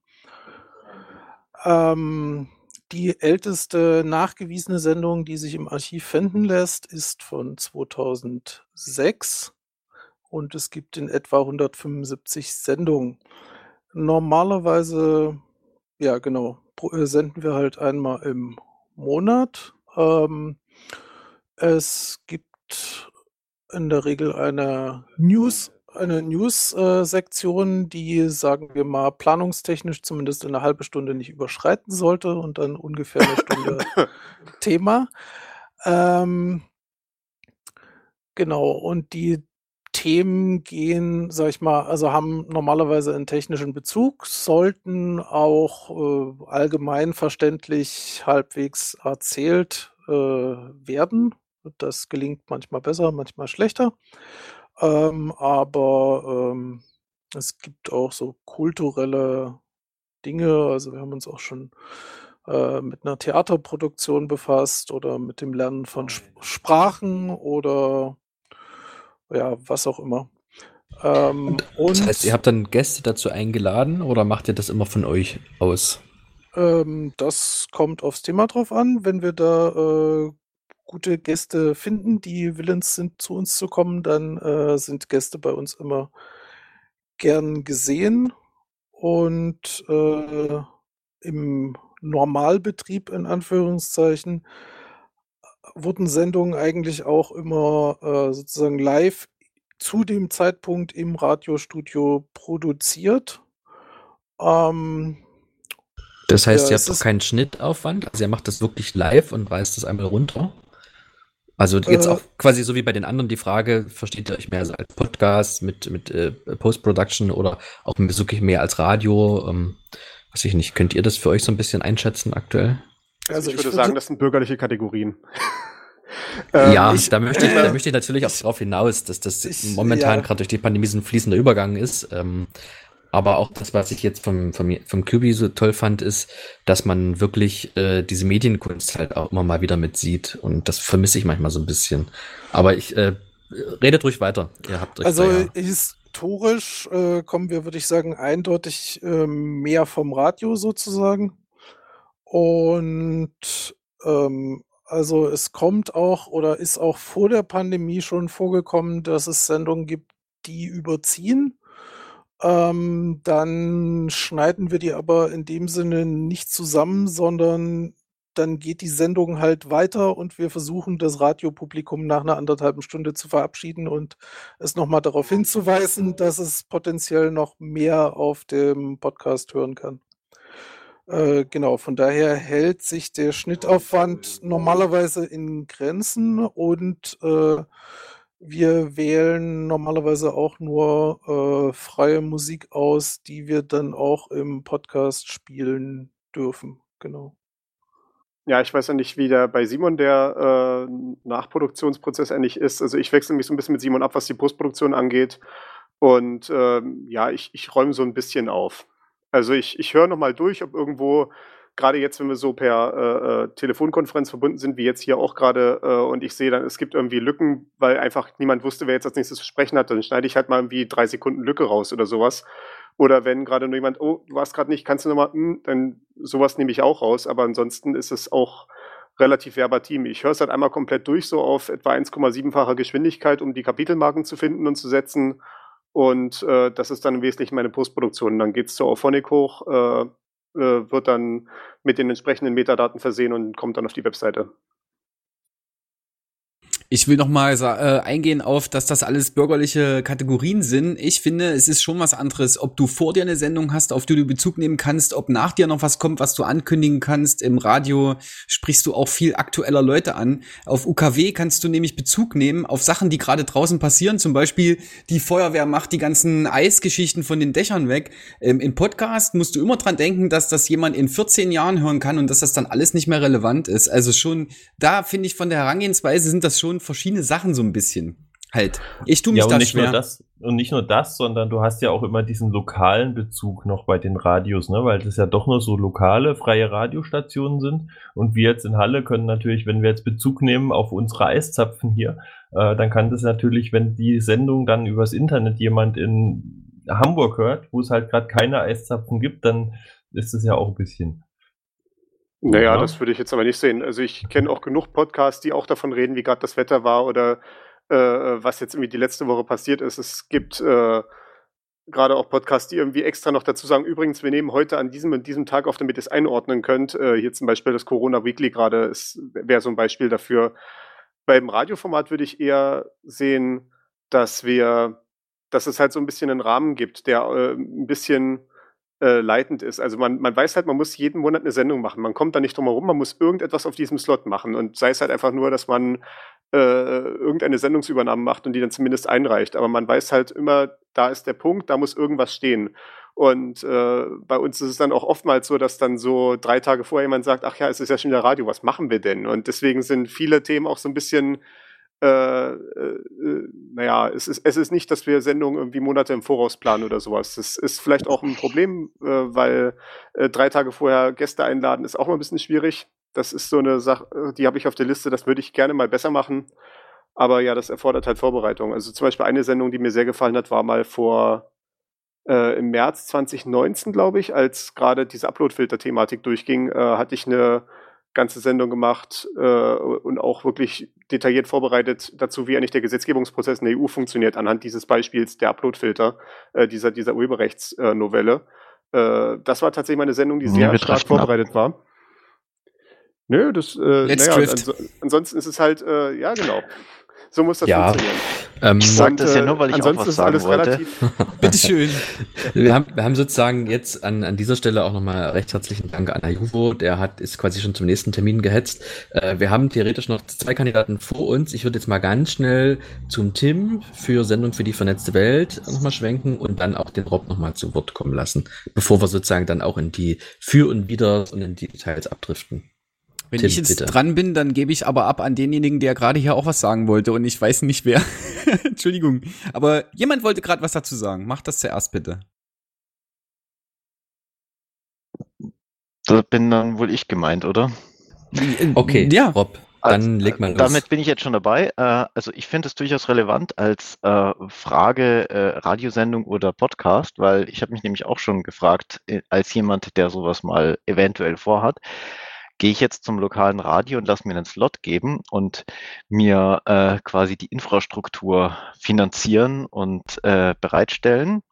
Ähm, die älteste nachgewiesene Sendung, die sich im Archiv finden lässt, ist von 2006 und es gibt in etwa 175 Sendungen. Normalerweise, ja genau, äh, senden wir halt einmal im Monat. Ähm, es gibt in der Regel eine News, eine News-Sektion, die, sagen wir mal, planungstechnisch zumindest eine halbe Stunde nicht überschreiten sollte und dann ungefähr eine Stunde Thema. Ähm, genau, und die Themen gehen, sag ich mal, also haben normalerweise einen technischen Bezug, sollten auch äh, allgemein verständlich halbwegs erzählt äh, werden. Das gelingt manchmal besser, manchmal schlechter. Ähm, aber ähm, es gibt auch so kulturelle Dinge. Also wir haben uns auch schon äh, mit einer Theaterproduktion befasst oder mit dem Lernen von Sp Sprachen oder ja, was auch immer. Ähm, und, das heißt, ihr habt dann Gäste dazu eingeladen oder macht ihr das immer von euch aus? Ähm, das kommt aufs Thema drauf an. Wenn wir da äh, gute Gäste finden, die willens sind, zu uns zu kommen, dann äh, sind Gäste bei uns immer gern gesehen. Und äh, im Normalbetrieb in Anführungszeichen wurden Sendungen eigentlich auch immer äh, sozusagen live zu dem Zeitpunkt im Radiostudio produziert. Ähm, das heißt, ja, ihr habt ist- keinen Schnittaufwand? Also ihr macht das wirklich live und reißt das einmal runter? Also jetzt Äh, auch quasi so wie bei den anderen die Frage, versteht ihr euch mehr als Podcast mit, mit äh, Post-Production oder auch wirklich mehr als Radio? Ähm, weiß ich nicht, könnt ihr das für euch so ein bisschen einschätzen aktuell? Also ich, ich würde sagen, das sind bürgerliche Kategorien. ja, Ähm, da, möchte ich, da äh, möchte ich natürlich auch drauf hinaus, dass das Ich- momentan ja. gerade durch die Pandemie so ein fließender Übergang ist. Ähm, aber auch das, was ich jetzt vom, vom, vom QB so toll fand, ist, dass man wirklich äh, diese Medienkunst halt auch immer mal wieder mit sieht. Und das vermisse ich manchmal so ein bisschen. Aber ich äh, redet ruhig weiter. Ihr habt euch Also ja. historisch äh, kommen wir, würde ich sagen, eindeutig ähm, mehr vom Radio sozusagen. Und ähm, also es kommt auch oder ist auch vor der Pandemie schon vorgekommen, dass es Sendungen gibt, die überziehen. Ähm, dann schneiden wir die aber in dem Sinne nicht zusammen, sondern dann geht die Sendung halt weiter und wir versuchen, das Radiopublikum nach einer anderthalben Stunde zu verabschieden und es nochmal darauf hinzuweisen, dass es potenziell noch mehr auf dem Podcast hören kann. Äh, genau, von daher hält sich der Schnittaufwand normalerweise in Grenzen und äh, wir wählen normalerweise auch nur äh, freie Musik aus, die wir dann auch im Podcast spielen dürfen. Genau. Ja, ich weiß ja nicht, wie der bei Simon der äh, Nachproduktionsprozess eigentlich ist. Also ich wechsle mich so ein bisschen mit Simon ab, was die Postproduktion angeht. Und ähm, ja, ich, ich räume so ein bisschen auf. Also ich, ich höre nochmal durch, ob irgendwo, gerade jetzt, wenn wir so per äh, äh, Telefonkonferenz verbunden sind, wie jetzt hier auch gerade, äh, und ich sehe dann, es gibt irgendwie Lücken, weil einfach niemand wusste, wer jetzt als nächstes zu sprechen hat, dann schneide ich halt mal irgendwie drei Sekunden Lücke raus oder sowas. Oder wenn gerade nur jemand, oh, du warst gerade nicht, kannst du nochmal, hm, dann sowas nehme ich auch raus. Aber ansonsten ist es auch relativ verbatim. Ich höre es halt einmal komplett durch, so auf etwa 1,7-facher Geschwindigkeit, um die Kapitelmarken zu finden und zu setzen. Und äh, das ist dann im Wesentlichen meine Postproduktion. Dann geht es zur Auphonic hoch, äh, wird dann mit den entsprechenden Metadaten versehen und kommt dann auf die Webseite. Ich will noch mal sa- äh, eingehen auf, dass das alles bürgerliche Kategorien sind. Ich finde, es ist schon was anderes, ob du vor dir eine Sendung hast, auf die du Bezug nehmen kannst, ob nach dir noch was kommt, was du ankündigen kannst. Im Radio sprichst du auch viel aktueller Leute an. Auf UKW kannst du nämlich Bezug nehmen auf Sachen, die gerade draußen passieren. Zum Beispiel die Feuerwehr macht die ganzen Eisgeschichten von den Dächern weg. Ähm, Im Podcast musst du immer dran denken, dass das jemand in 14 Jahren hören kann und dass das dann alles nicht mehr relevant ist. Also schon, da finde ich von der Herangehensweise sind das schon verschiedene Sachen so ein bisschen. Halt. Ich tue mich ja, und da nicht schwer. nur das und nicht nur das, sondern du hast ja auch immer diesen lokalen Bezug noch bei den Radios, ne, weil das ja doch nur so lokale freie Radiostationen sind und wir jetzt in Halle können natürlich, wenn wir jetzt Bezug nehmen auf unsere Eiszapfen hier, äh, dann kann das natürlich, wenn die Sendung dann übers Internet jemand in Hamburg hört, wo es halt gerade keine Eiszapfen gibt, dann ist es ja auch ein bisschen. Naja, Ja. das würde ich jetzt aber nicht sehen. Also ich kenne auch genug Podcasts, die auch davon reden, wie gerade das Wetter war oder äh, was jetzt irgendwie die letzte Woche passiert ist. Es gibt äh, gerade auch Podcasts, die irgendwie extra noch dazu sagen, übrigens, wir nehmen heute an diesem und diesem Tag auf, damit ihr es einordnen könnt. Äh, hier zum Beispiel das Corona Weekly gerade ist- wäre so ein Beispiel dafür. beim Radioformat würde ich eher sehen, dass wir, dass es halt so ein bisschen einen Rahmen gibt, der äh, ein bisschen äh, leitend ist. Also man, man weiß halt, man muss jeden Monat eine Sendung machen. Man kommt da nicht drum herum, man muss irgendetwas auf diesem Slot machen. Und sei es halt einfach nur, dass man äh, irgendeine Sendungsübernahme macht und die dann zumindest einreicht. Aber man weiß halt immer, da ist der Punkt, da muss irgendwas stehen. Und äh, bei uns ist es dann auch oftmals so, dass dann so drei Tage vorher jemand sagt, ach ja, es ist ja schon wieder Radio, was machen wir denn? Und deswegen sind viele Themen auch so ein bisschen, äh, äh, naja, es ist, es ist nicht, dass wir Sendungen irgendwie Monate im Voraus planen oder sowas. Das ist vielleicht auch ein Problem, äh, weil äh, drei Tage vorher Gäste einladen ist auch mal ein bisschen schwierig. Das ist so eine Sache, die habe ich auf der Liste, das würde ich gerne mal besser machen. Aber ja, das erfordert halt Vorbereitung. Also zum Beispiel eine Sendung, die mir sehr gefallen hat, war mal vor äh, im März 2019, glaube ich, als gerade diese Upload-Filter-Thematik durchging, äh, hatte ich eine ganze Sendung gemacht äh, und auch wirklich detailliert vorbereitet dazu, wie eigentlich der Gesetzgebungsprozess in der EU funktioniert, anhand dieses Beispiels der Upload-Filter, äh, dieser, dieser Urheberrechtsnovelle. Äh, das war tatsächlich meine Sendung, die sehr stark vorbereitet ab. war. Nö, das, äh, naja, ans ansonsten ist es halt, äh, ja, genau. So muss das Ja, funktionieren. Ähm, Ich sag Und, das ja nur, weil ich auch ansonsten was ist sagen alles wollte. relativ. Bitteschön. Wir haben, wir haben sozusagen jetzt an, an dieser Stelle auch nochmal recht herzlichen Dank an Ajuvo. Der hat, ist quasi schon zum nächsten Termin gehetzt. Äh, wir haben theoretisch noch zwei Kandidaten vor uns. Ich würde jetzt mal ganz schnell zum Tim für Sendung für die vernetzte Welt nochmal schwenken und dann auch den Rob nochmal zu Wort kommen lassen, bevor wir sozusagen dann auch in die Für und Widers und in die Details abdriften. Wenn Tim, ich jetzt bitte. dran bin, dann gebe ich aber ab an denjenigen, der gerade hier auch was sagen wollte und ich weiß nicht wer. Entschuldigung. Aber jemand wollte gerade was dazu sagen. Mach das zuerst bitte. Da bin dann wohl ich gemeint, oder? Okay, ja. Rob, dann leg mal los. Damit bin ich jetzt schon dabei. Äh, also ich finde es durchaus relevant als äh, Frage äh, Radiosendung oder Podcast, weil ich habe mich nämlich auch schon gefragt, äh, als jemand, der sowas mal eventuell vorhat, gehe ich jetzt zum lokalen Radio und lasse mir einen Slot geben und mir äh, quasi die Infrastruktur finanzieren und äh, bereitstellen.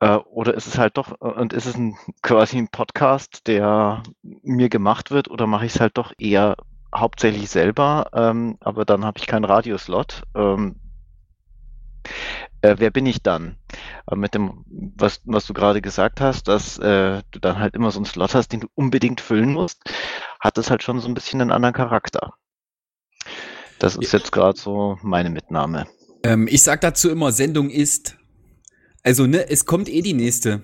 Äh, Oder ist es halt doch, äh, und ist es ein, quasi ein Podcast, der mir gemacht wird, oder mache ich es halt doch eher hauptsächlich selber, ähm, aber dann habe ich keinen Radioslot. Ähm, äh, wer bin ich dann? Äh, mit dem, was, was du gerade gesagt hast, dass äh, du dann halt immer so einen Slot hast, den du unbedingt füllen musst, hat das halt schon so ein bisschen einen anderen Charakter. Das ist jetzt gerade so meine Mitnahme. Ähm, ich sag dazu immer, Sendung ist. Also, ne, es kommt eh die nächste.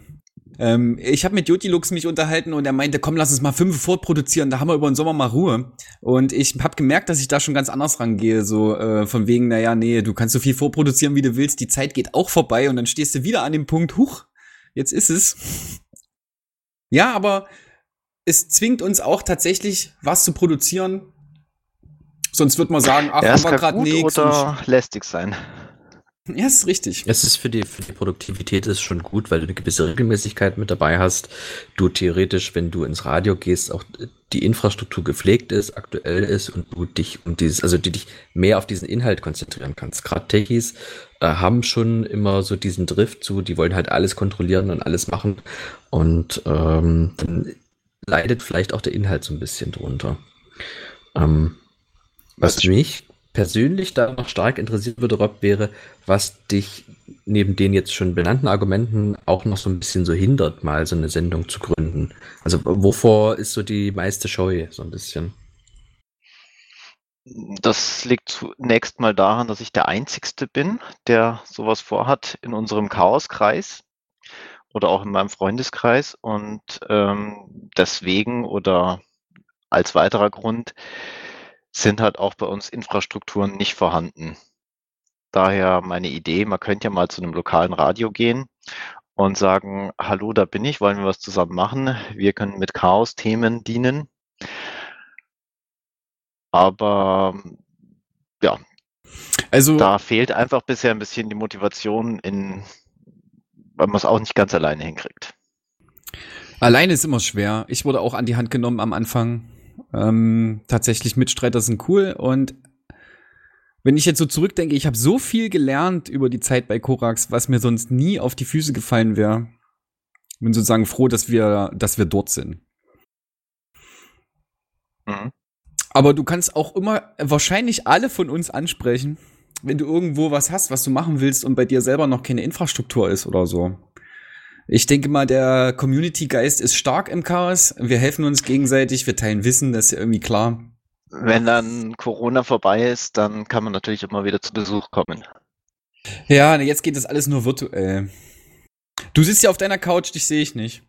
Ähm, ich habe mit Jotilux mich unterhalten und er meinte, komm, lass uns mal fünf vorproduzieren, da haben wir über den Sommer mal Ruhe. Und ich habe gemerkt, dass ich da schon ganz anders rangehe, so äh, von wegen, naja, nee, du kannst so viel vorproduzieren, wie du willst, die Zeit geht auch vorbei und dann stehst du wieder an dem Punkt, huch, jetzt ist es. Ja, aber es zwingt uns auch tatsächlich, was zu produzieren. Sonst wird man sagen, ach, war kann gerade nichts. oder lästig sein. Ja, ist richtig. Es ist für die, für die Produktivität ist schon gut, weil du eine gewisse Regelmäßigkeit mit dabei hast. Du theoretisch, wenn du ins Radio gehst, auch die Infrastruktur gepflegt ist, aktuell ist und du dich um dieses, also die dich mehr auf diesen Inhalt konzentrieren kannst. Gerade Techies äh, haben schon immer so diesen Drift zu, die wollen halt alles kontrollieren und alles machen und ähm, dann leidet vielleicht auch der Inhalt so ein bisschen drunter. Ähm, was mich persönlich da noch stark interessiert würde, Rob, wäre, was dich neben den jetzt schon benannten Argumenten auch noch so ein bisschen so hindert, mal so eine Sendung zu gründen. Also wovor ist so die meiste Scheu so ein bisschen? Das liegt zunächst mal daran, dass ich der Einzigste bin, der sowas vorhat in unserem Chaoskreis oder auch in meinem Freundeskreis. Und ähm, deswegen oder als weiterer Grund sind halt auch bei uns Infrastrukturen nicht vorhanden. Daher meine Idee, man könnte ja mal zu einem lokalen Radio gehen und sagen, hallo, da bin ich, wollen wir was zusammen machen? Wir können mit Chaos-Themen dienen. Aber ja, also da fehlt einfach bisher ein bisschen die Motivation, in, weil man es auch nicht ganz alleine hinkriegt. Alleine ist immer schwer. Ich wurde auch an die Hand genommen am Anfang. Ähm, tatsächlich Mitstreiter sind cool und wenn ich jetzt so zurückdenke, ich habe so viel gelernt über die Zeit bei Korax, was mir sonst nie auf die Füße gefallen wäre. Bin sozusagen froh, dass wir, dass wir dort sind. Mhm. Aber du kannst auch immer wahrscheinlich alle von uns ansprechen, wenn du irgendwo was hast, was du machen willst und bei dir selber noch keine Infrastruktur ist oder so. Ich denke mal, der Community-Geist ist stark im Chaos. Wir helfen uns gegenseitig, wir teilen Wissen, das ist ja irgendwie klar. Wenn dann Corona vorbei ist, dann kann man natürlich immer wieder zu Besuch kommen. Ja, jetzt geht das alles nur virtuell. Du sitzt ja auf deiner Couch, dich sehe ich nicht.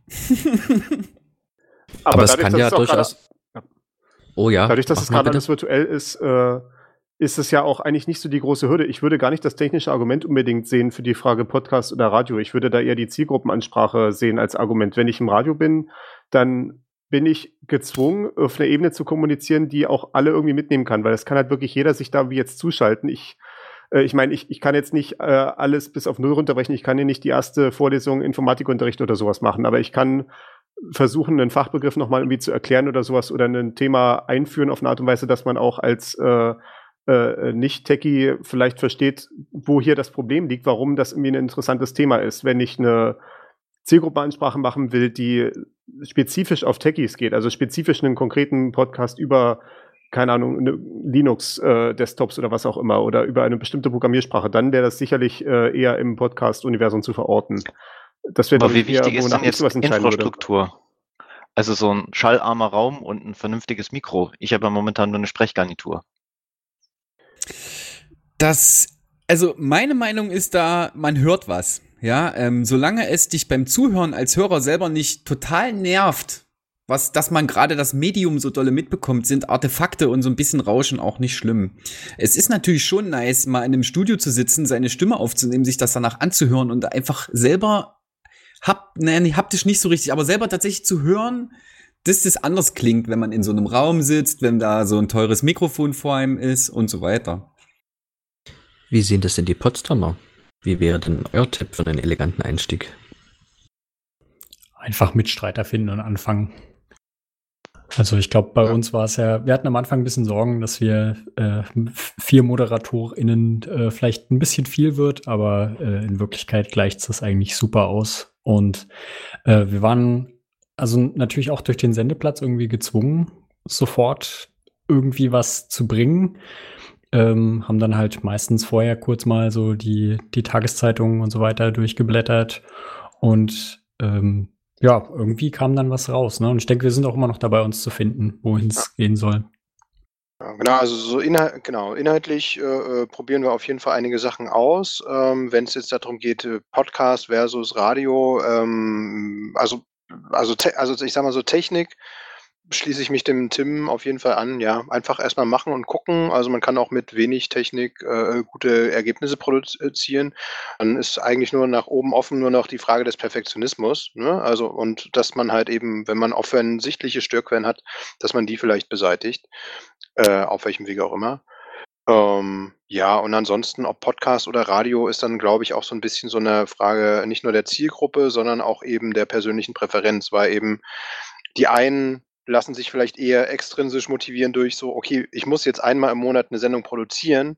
Aber, Aber es kann ja durchaus. Oh ja. Dadurch, dass mach es gerade alles virtuell ist, äh, ist es ja auch eigentlich nicht so die große Hürde. Ich würde gar nicht das technische Argument unbedingt sehen für die Frage Podcast oder Radio. Ich würde da eher die Zielgruppenansprache sehen als Argument. Wenn ich im Radio bin, dann bin ich gezwungen, auf einer Ebene zu kommunizieren, die auch alle irgendwie mitnehmen kann, weil es kann halt wirklich jeder sich da wie jetzt zuschalten. Ich äh, ich meine, ich, ich kann jetzt nicht äh, alles bis auf Null runterbrechen. Ich kann hier nicht die erste Vorlesung Informatikunterricht oder sowas machen, aber ich kann versuchen, einen Fachbegriff nochmal irgendwie zu erklären oder sowas oder ein Thema einführen auf eine Art und Weise, dass man auch als äh, äh, Nicht-Techie vielleicht versteht, wo hier das Problem liegt, warum das irgendwie ein interessantes Thema ist. Wenn ich eine Zielgruppenansprache machen will, die spezifisch auf Techies geht, also spezifisch einen konkreten Podcast über, keine Ahnung, Linux-Desktops oder was auch immer oder über eine bestimmte Programmiersprache, dann wäre das sicherlich äh, eher im Podcast-Universum zu verorten. Das wäre Aber wie eher, wichtig ist denn jetzt entscheiden würde. Infrastruktur? Also so ein schallarmer Raum und ein vernünftiges Mikro. Ich habe ja momentan nur eine Sprechgarnitur. Das, also meine Meinung ist da, man hört was. Ja, ähm, solange es dich beim Zuhören als Hörer selber nicht total nervt, was, dass man gerade das Medium so dolle mitbekommt, sind Artefakte und so ein bisschen Rauschen auch nicht schlimm. Es ist natürlich schon nice, mal in einem Studio zu sitzen, seine Stimme aufzunehmen, sich das danach anzuhören und einfach selber hab, nein, haptisch nicht so richtig, aber selber tatsächlich zu hören, dass das anders klingt, wenn man in so einem Raum sitzt, wenn da so ein teures Mikrofon vor einem ist und so weiter. Wie sehen das denn die Potsdamer? Wie wäre denn euer Tipp für einen eleganten Einstieg? Einfach Mitstreiter finden und anfangen. Also ich glaube, bei uns war es ja, wir hatten am Anfang ein bisschen Sorgen, dass wir äh, vier ModeratorInnen äh, vielleicht ein bisschen viel wird, aber äh, in Wirklichkeit gleicht das eigentlich super aus. Und äh, wir waren also natürlich auch durch den Sendeplatz irgendwie gezwungen, sofort irgendwie was zu bringen. Ähm, haben dann halt meistens vorher kurz mal so die, die Tageszeitungen und so weiter durchgeblättert und ähm, ja, irgendwie kam dann was raus. Ne? Und ich denke, wir sind auch immer noch dabei, uns zu finden, wohin es gehen soll. Ja, genau, also so inhalt, genau, inhaltlich äh, äh, probieren wir auf jeden Fall einige Sachen aus. Ähm, Wenn es jetzt darum geht, äh, Podcast versus Radio, ähm, also, also, also ich sag mal so Technik, schließe ich mich dem Tim auf jeden Fall an. Ja, einfach erstmal machen und gucken. Also man kann auch mit wenig Technik äh, gute Ergebnisse produzieren. Dann ist eigentlich nur nach oben offen nur noch die Frage des Perfektionismus. Ne? Also und dass man halt eben, wenn man offensichtliche Störquellen hat, dass man die vielleicht beseitigt, äh, auf welchem Wege auch immer. Ähm, ja, und ansonsten, ob Podcast oder Radio, ist dann, glaube ich, auch so ein bisschen so eine Frage nicht nur der Zielgruppe, sondern auch eben der persönlichen Präferenz, weil eben die einen lassen sich vielleicht eher extrinsisch motivieren durch so, okay, ich muss jetzt einmal im Monat eine Sendung produzieren.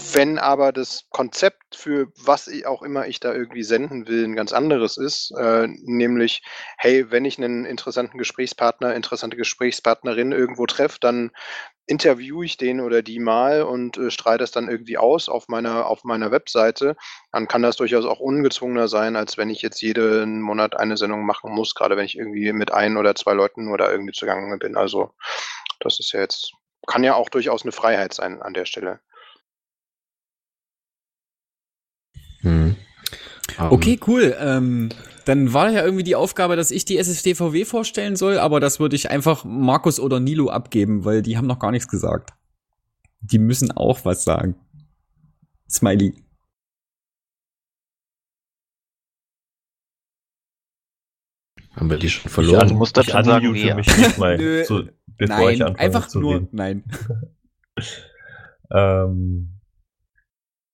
Wenn aber das Konzept für was ich auch immer ich da irgendwie senden will, ein ganz anderes ist, äh, nämlich, hey, wenn ich einen interessanten Gesprächspartner, interessante Gesprächspartnerin irgendwo treffe, dann interviewe ich den oder die mal und äh, streue das dann irgendwie aus auf meiner, auf meiner Webseite, dann kann das durchaus auch ungezwungener sein, als wenn ich jetzt jeden Monat eine Sendung machen muss, gerade wenn ich irgendwie mit ein oder zwei Leuten nur da irgendwie zugange bin. Also das ist ja jetzt, kann ja auch durchaus eine Freiheit sein an der Stelle. Okay, cool. Ähm, dann war ja irgendwie die Aufgabe, dass ich die SSDVW vorstellen soll, aber das würde ich einfach Markus oder Nilo abgeben, weil die haben noch gar nichts gesagt. Die müssen auch was sagen. Smiley. Haben wir die schon Ich verloren? an- musst dann ich schon sagen, mich nicht mal, Nö, zu, bevor nein, ich anfange einfach zu nur, reden. nein. Ähm,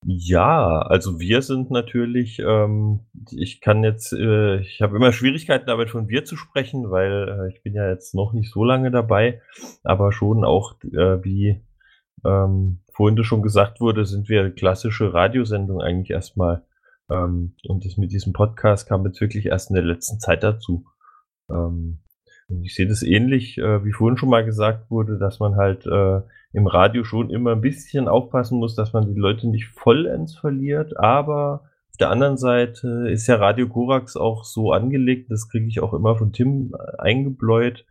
ja, also wir sind natürlich, ähm, ich kann jetzt, äh, ich habe immer Schwierigkeiten damit von wir zu sprechen, weil äh, ich bin ja jetzt noch nicht so lange dabei, aber schon auch, äh, wie ähm, vorhin schon gesagt wurde, sind wir klassische Radiosendung eigentlich erstmal. Ähm, und das mit diesem Podcast kam jetzt wirklich erst in der letzten Zeit dazu. Ähm, Ich sehe das ähnlich, äh, wie vorhin schon mal gesagt wurde, dass man halt äh, im Radio schon immer ein bisschen aufpassen muss, dass man die Leute nicht vollends verliert, aber auf der anderen Seite ist ja Radio Korax auch so angelegt, das kriege ich auch immer von Tim äh, eingebläut,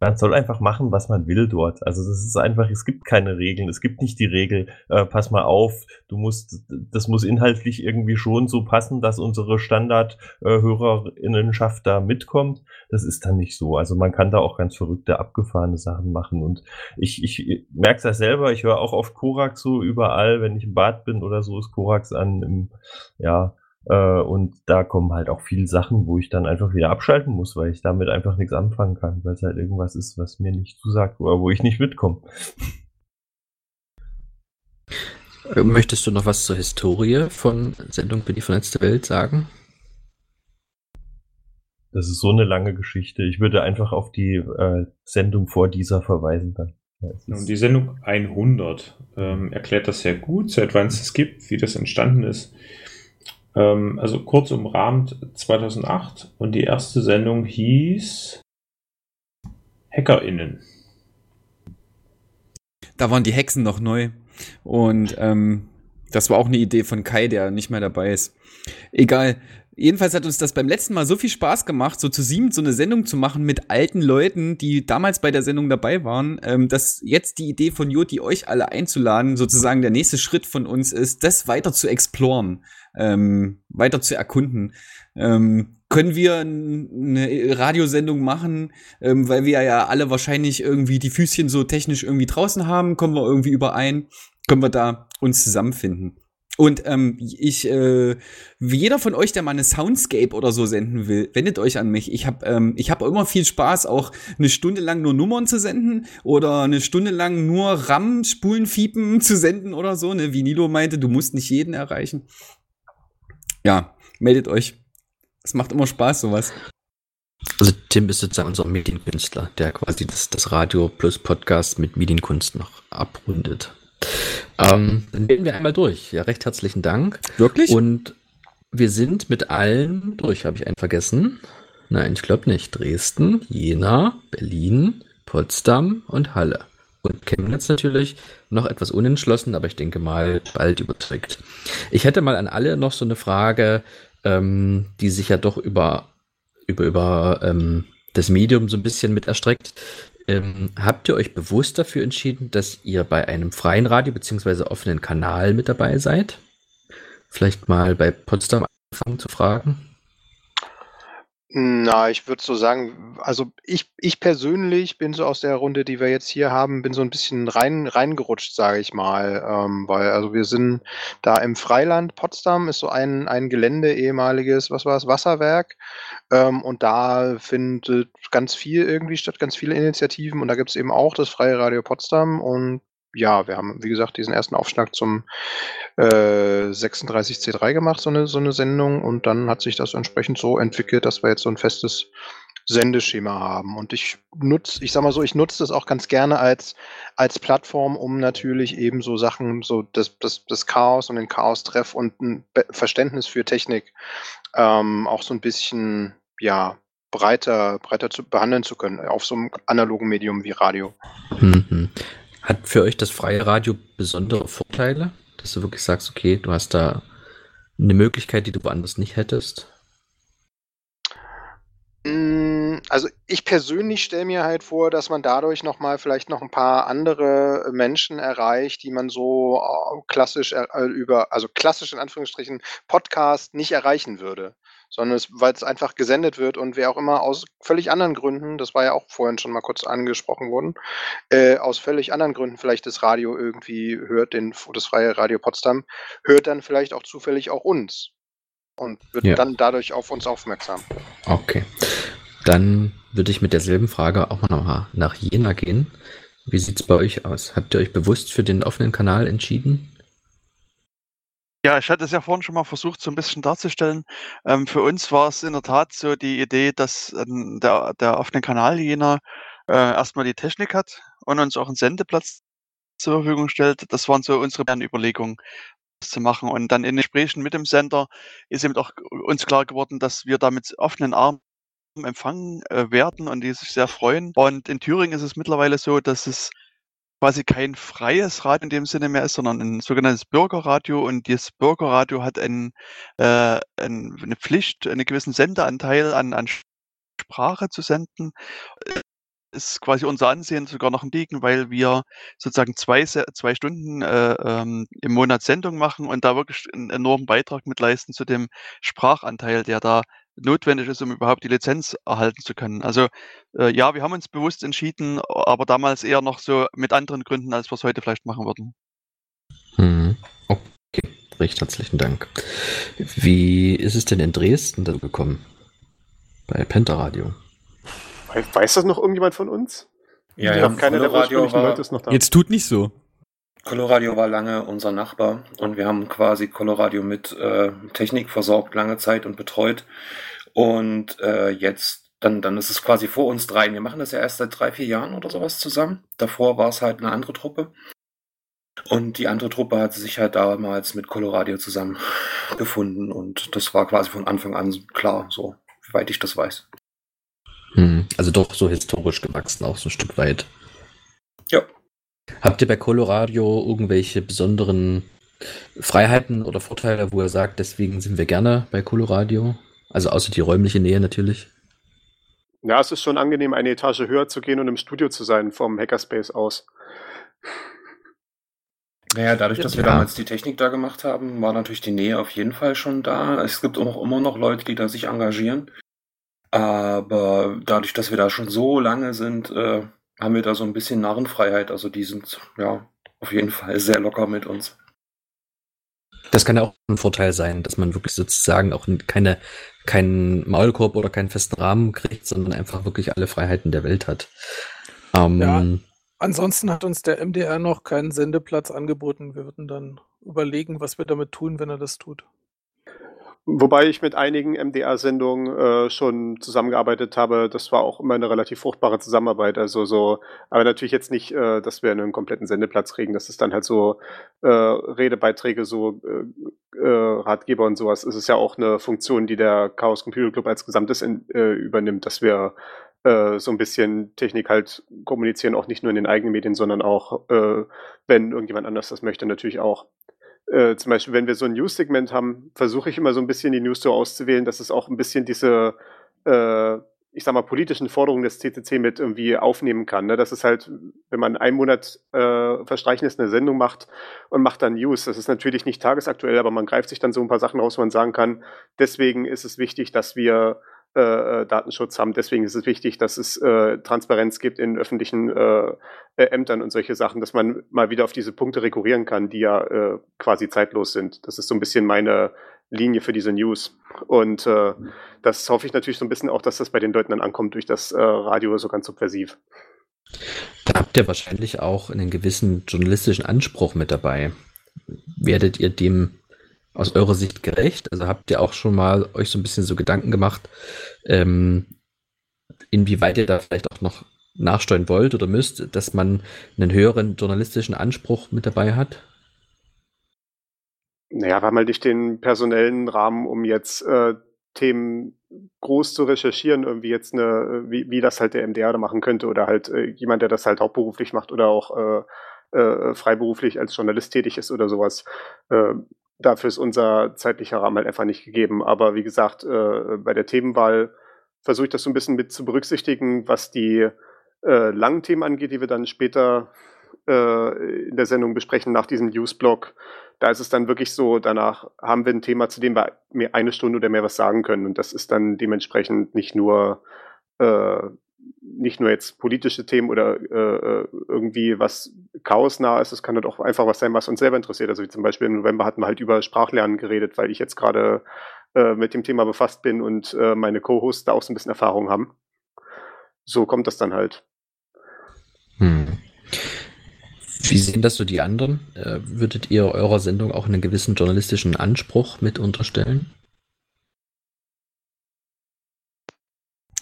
man soll einfach machen, was man will dort. Also das ist einfach, es gibt keine Regeln. Es gibt nicht die Regel, äh, pass mal auf, du musst, das muss inhaltlich irgendwie schon so passen, dass unsere Standard-Hörerinnenschaft da mitkommt. Das ist dann nicht so. Also man kann da auch ganz verrückte, abgefahrene Sachen machen. Und ich, ich merke das selber, ich höre auch oft Korax so überall, wenn ich im Bad bin oder so, ist Korax an, im, ja, äh, und da kommen halt auch viele Sachen, wo ich dann einfach wieder abschalten muss, weil ich damit einfach nichts anfangen kann, weil es halt irgendwas ist, was mir nicht zusagt oder wo ich nicht mitkomme. Äh, möchtest du noch was zur Historie von Sendung Bin die vernetzte Welt sagen? Das ist so eine lange Geschichte. Ich würde einfach auf die äh, Sendung vor dieser verweisen dann. Ja, die Sendung 100 ähm, erklärt das sehr gut, seit wann es es gibt, wie das entstanden ist. Ähm, also kurz umrahmt 2008 und die erste Sendung hieß HackerInnen. Da waren die Hexen noch neu und ähm, das war auch eine Idee von Kai, der nicht mehr dabei ist. Egal. Jedenfalls hat uns das beim letzten Mal so viel Spaß gemacht, so zu sieben so eine Sendung zu machen mit alten Leuten, die damals bei der Sendung dabei waren, ähm, dass jetzt die Idee von Joti, euch alle einzuladen, sozusagen der nächste Schritt von uns ist, das weiter zu exploren ähm, weiter zu erkunden. Ähm, können wir eine Radiosendung machen, ähm, weil wir ja alle wahrscheinlich irgendwie die Füßchen so technisch irgendwie draußen haben, kommen wir irgendwie überein, können wir da uns zusammenfinden. Und ähm, ich, äh, wie jeder von euch, der mal eine Soundscape oder so senden will, wendet euch an mich. Ich habe ähm, hab immer viel Spaß, auch eine Stunde lang nur Nummern zu senden oder eine Stunde lang nur RAM, Spulen, Fiepen zu senden oder so. Ne? Wie Nilo meinte, du musst nicht jeden erreichen ja, meldet euch. Es macht immer Spaß, sowas. Also Tim ist sozusagen unser Medienkünstler, der quasi das, das Radio plus Podcast mit Medienkunst noch abrundet. Ähm, dann gehen wir einmal durch. Ja, recht herzlichen Dank. Wirklich? Und wir sind mit allen durch. Habe ich einen vergessen? Nein, ich glaube nicht. Dresden, Jena, Berlin, Potsdam und Halle. Und Chemnitz natürlich noch etwas unentschlossen, aber ich denke mal bald überträgt. Ich hätte mal an alle noch so eine Frage, ähm, die sich ja doch über, über, über ähm, das Medium so ein bisschen mit erstreckt. Ähm, habt ihr euch bewusst dafür entschieden, dass ihr bei einem freien Radio bzw. offenen Kanal mit dabei seid? Vielleicht mal bei Potsdam anfangen zu fragen. Na, ich würde so sagen, also ich ich persönlich bin so aus der Runde, die wir jetzt hier haben, bin so ein bisschen rein reingerutscht, sage ich mal, ähm, weil also wir sind da im Freiland. Potsdam ist so ein ein Gelände, ehemaliges, was war es, Wasserwerk. Ähm, und da findet ganz viel irgendwie statt, ganz viele Initiativen und da gibt es eben auch das Freie Radio Potsdam und ja, wir haben, wie gesagt, diesen ersten Aufschlag zum äh, 36C3 gemacht, so eine, so eine Sendung. Und dann hat sich das entsprechend so entwickelt, dass wir jetzt so ein festes Sendeschema haben. Und ich nutze, ich sag mal so, ich nutze das auch ganz gerne als, als Plattform, um natürlich eben so Sachen, so das, das, das Chaos und den Chaos-Treff und ein Verständnis für Technik ähm, auch so ein bisschen, ja, breiter, breiter zu behandeln zu können, auf so einem analogen Medium wie Radio. Mhm. Hat für euch das freie Radio besondere Vorteile, dass du wirklich sagst, okay, du hast da eine Möglichkeit, die du woanders nicht hättest? Mm, also ich persönlich stelle mir halt vor, dass man dadurch noch mal vielleicht noch ein paar andere Menschen erreicht, die man so äh, klassisch äh, über also klassisch in Anführungsstrichen Podcast nicht erreichen würde sondern es, weil es einfach gesendet wird und wer auch immer aus völlig anderen Gründen, das war ja auch vorhin schon mal kurz angesprochen worden, äh, aus völlig anderen Gründen vielleicht das Radio irgendwie hört, den, das freie Radio Potsdam, hört dann vielleicht auch zufällig auch uns und wird ja. dann dadurch auf uns aufmerksam. Okay. Dann würde ich mit derselben Frage auch mal nach Jena gehen. Wie sieht es bei euch aus? Habt ihr euch bewusst für den offenen Kanal entschieden? Ja, ich hatte es ja vorhin schon mal versucht, so ein bisschen darzustellen. Ähm, für uns war es in der Tat so die Idee, dass ähm, der, der offene Kanal Jena äh, erstmal die Technik hat und uns auch einen Sendeplatz zur Verfügung stellt. Das waren so unsere Überlegungen, das zu machen. Und dann in den Gesprächen mit dem Sender ist eben auch uns klar geworden, dass wir da mit offenen Armen empfangen äh, werden und die sich sehr freuen. Und in Thüringen ist es mittlerweile so, dass es quasi kein freies Radio in dem Sinne mehr ist, sondern ein sogenanntes Bürgerradio. Und dieses Bürgerradio hat ein, äh, ein, eine Pflicht, einen gewissen Sendeanteil an, an Sprache zu senden. Ist quasi unser Ansehen sogar noch im Liegen, weil wir sozusagen zwei, zwei Stunden äh, ähm, im Monat Sendung machen und da wirklich einen enormen Beitrag mit leisten zu dem Sprachanteil, der da notwendig ist, um überhaupt die Lizenz erhalten zu können. Also äh, ja, wir haben uns bewusst entschieden, aber damals eher noch so mit anderen Gründen, als wir es heute vielleicht machen würden. Hm. Okay, recht herzlichen Dank. Wie ist es denn in Dresden dazu gekommen? Bei Pentaradio. Weiß, weiß das noch irgendjemand von uns? Ja, ich ja, keiner der ursprünglichen war- Leute ist noch da. Jetzt tut nicht so. Coloradio war lange unser Nachbar und wir haben quasi Coloradio mit äh, Technik versorgt lange Zeit und betreut. Und äh, jetzt, dann, dann ist es quasi vor uns dreien. Wir machen das ja erst seit drei, vier Jahren oder sowas zusammen. Davor war es halt eine andere Truppe. Und die andere Truppe hat sich halt damals mit Coloradio zusammengefunden und das war quasi von Anfang an klar, so, weit ich das weiß. Hm. Also doch so historisch gewachsen, auch so ein Stück weit. Ja. Habt ihr bei Coloradio irgendwelche besonderen Freiheiten oder Vorteile, wo ihr sagt, deswegen sind wir gerne bei Coloradio? Also außer die räumliche Nähe natürlich. Ja, es ist schon angenehm, eine Etage höher zu gehen und im Studio zu sein vom Hackerspace aus. Naja, dadurch, dass wir Ja. damals die Technik da gemacht haben, war natürlich die Nähe auf jeden Fall schon da. Es gibt auch immer noch Leute, die da sich engagieren. Aber dadurch, dass wir da schon so lange sind, äh, haben wir da so ein bisschen Narrenfreiheit. Also die sind ja auf jeden Fall sehr locker mit uns. Das kann ja auch ein Vorteil sein, dass man wirklich sozusagen auch keine, keinen Maulkorb oder keinen festen Rahmen kriegt, sondern einfach wirklich alle Freiheiten der Welt hat. Ähm, Ja. Ansonsten hat uns der MDR noch keinen Sendeplatz angeboten. Wir würden dann überlegen, was wir damit tun, wenn er das tut. Wobei ich mit einigen MDR-Sendungen äh, schon zusammengearbeitet habe. Das war auch immer eine relativ fruchtbare Zusammenarbeit. Also so, aber natürlich jetzt nicht, äh, dass wir einen kompletten Sendeplatz kriegen. Das ist dann halt so äh, Redebeiträge, so äh, äh, Ratgeber und sowas. Es ist ja auch eine Funktion, die der Chaos Computer Club als Gesamtes in, äh, übernimmt, dass wir äh, so ein bisschen Technik halt kommunizieren, auch nicht nur in den eigenen Medien, sondern auch, äh, wenn irgendjemand anders das möchte, natürlich auch. Äh, zum Beispiel, wenn wir so ein News-Segment haben, versuche ich immer so ein bisschen die News so auszuwählen, dass es auch ein bisschen diese, äh, ich sag mal, politischen Forderungen des CCC mit irgendwie aufnehmen kann. Ne? Das ist halt, wenn man einen Monat äh, verstreichen lässt, eine Sendung macht und macht dann News, das ist natürlich nicht tagesaktuell, aber man greift sich dann so ein paar Sachen raus, wo man sagen kann, deswegen ist es wichtig, dass wir äh, äh, Datenschutz haben. Deswegen ist es wichtig, dass es äh, Transparenz gibt in öffentlichen äh, Ämtern und solche Sachen, dass man mal wieder auf diese Punkte rekurrieren kann, die ja äh, quasi zeitlos sind. Das ist so ein bisschen meine Linie für diese News. Und äh, das hoffe ich natürlich so ein bisschen auch, dass das bei den Leuten dann ankommt durch das Radio so ganz subversiv. Da habt ihr wahrscheinlich auch einen gewissen journalistischen Anspruch mit dabei. Werdet ihr dem aus eurer Sicht gerecht? Also habt ihr auch schon mal euch so ein bisschen so Gedanken gemacht, ähm, inwieweit ihr da vielleicht auch noch nachsteuern wollt oder müsst, dass man einen höheren journalistischen Anspruch mit dabei hat? Naja, wir haben halt nicht den personellen Rahmen, um jetzt äh, Themen groß zu recherchieren, irgendwie jetzt eine, wie, wie das halt der MDR da machen könnte oder halt äh, jemand, der das halt hauptberuflich macht oder auch äh, äh, freiberuflich als Journalist tätig ist oder sowas. Dafür ist unser zeitlicher Rahmen halt einfach nicht gegeben. Aber wie gesagt, äh, bei der Themenwahl versuche ich das so ein bisschen mit zu berücksichtigen, was die äh, langen Themen angeht, die wir dann später äh, in der Sendung besprechen nach diesem Newsblock. Da ist es dann wirklich so, danach haben wir ein Thema, zu dem wir eine Stunde oder mehr was sagen können. Und das ist dann dementsprechend nicht nur äh, nicht nur jetzt politische Themen oder äh, irgendwie was chaosnah ist, es kann halt auch einfach was sein, was uns selber interessiert. Also wie zum Beispiel im November hatten wir halt über Sprachlernen geredet, weil ich jetzt gerade äh, mit dem Thema befasst bin und äh, meine Co-Hosts da auch so ein bisschen Erfahrung haben. So kommt das dann halt. Hm. Wie sehen das so die anderen? Äh, würdet ihr eurer Sendung auch einen gewissen journalistischen Anspruch mit unterstellen?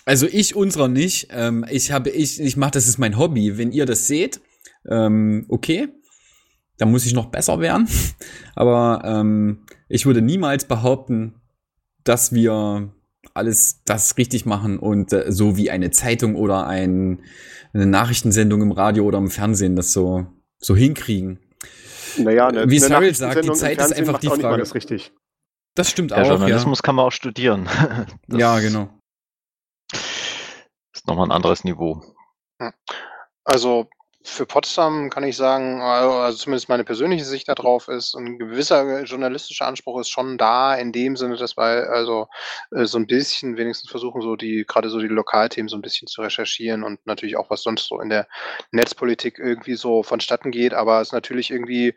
Also ich unserer nicht. Ähm, ich habe, ich, ich mache, das ist mein Hobby. Wenn ihr das seht, ähm, okay, dann muss ich noch besser werden. Aber ähm, ich würde niemals behaupten, dass wir alles das richtig machen und äh, so wie eine Zeitung oder ein, eine Nachrichtensendung im Radio oder im Fernsehen das so, so hinkriegen. Naja, eine, Wie Cyril sagt, die Zeit ist einfach macht die auch nicht mal Frage. richtig. Das stimmt Ja, auch, ja. Journalismus kann man auch studieren. Das Ja, genau. Nochmal ein anderes Niveau. Also für Potsdam kann ich sagen, also zumindest meine persönliche Sicht darauf ist, ein gewisser journalistischer Anspruch ist schon da, in dem Sinne, dass wir also äh, so ein bisschen wenigstens versuchen, so die, gerade so die Lokalthemen so ein bisschen zu recherchieren und natürlich auch, was sonst so in der Netzpolitik irgendwie so vonstatten geht, aber es ist natürlich irgendwie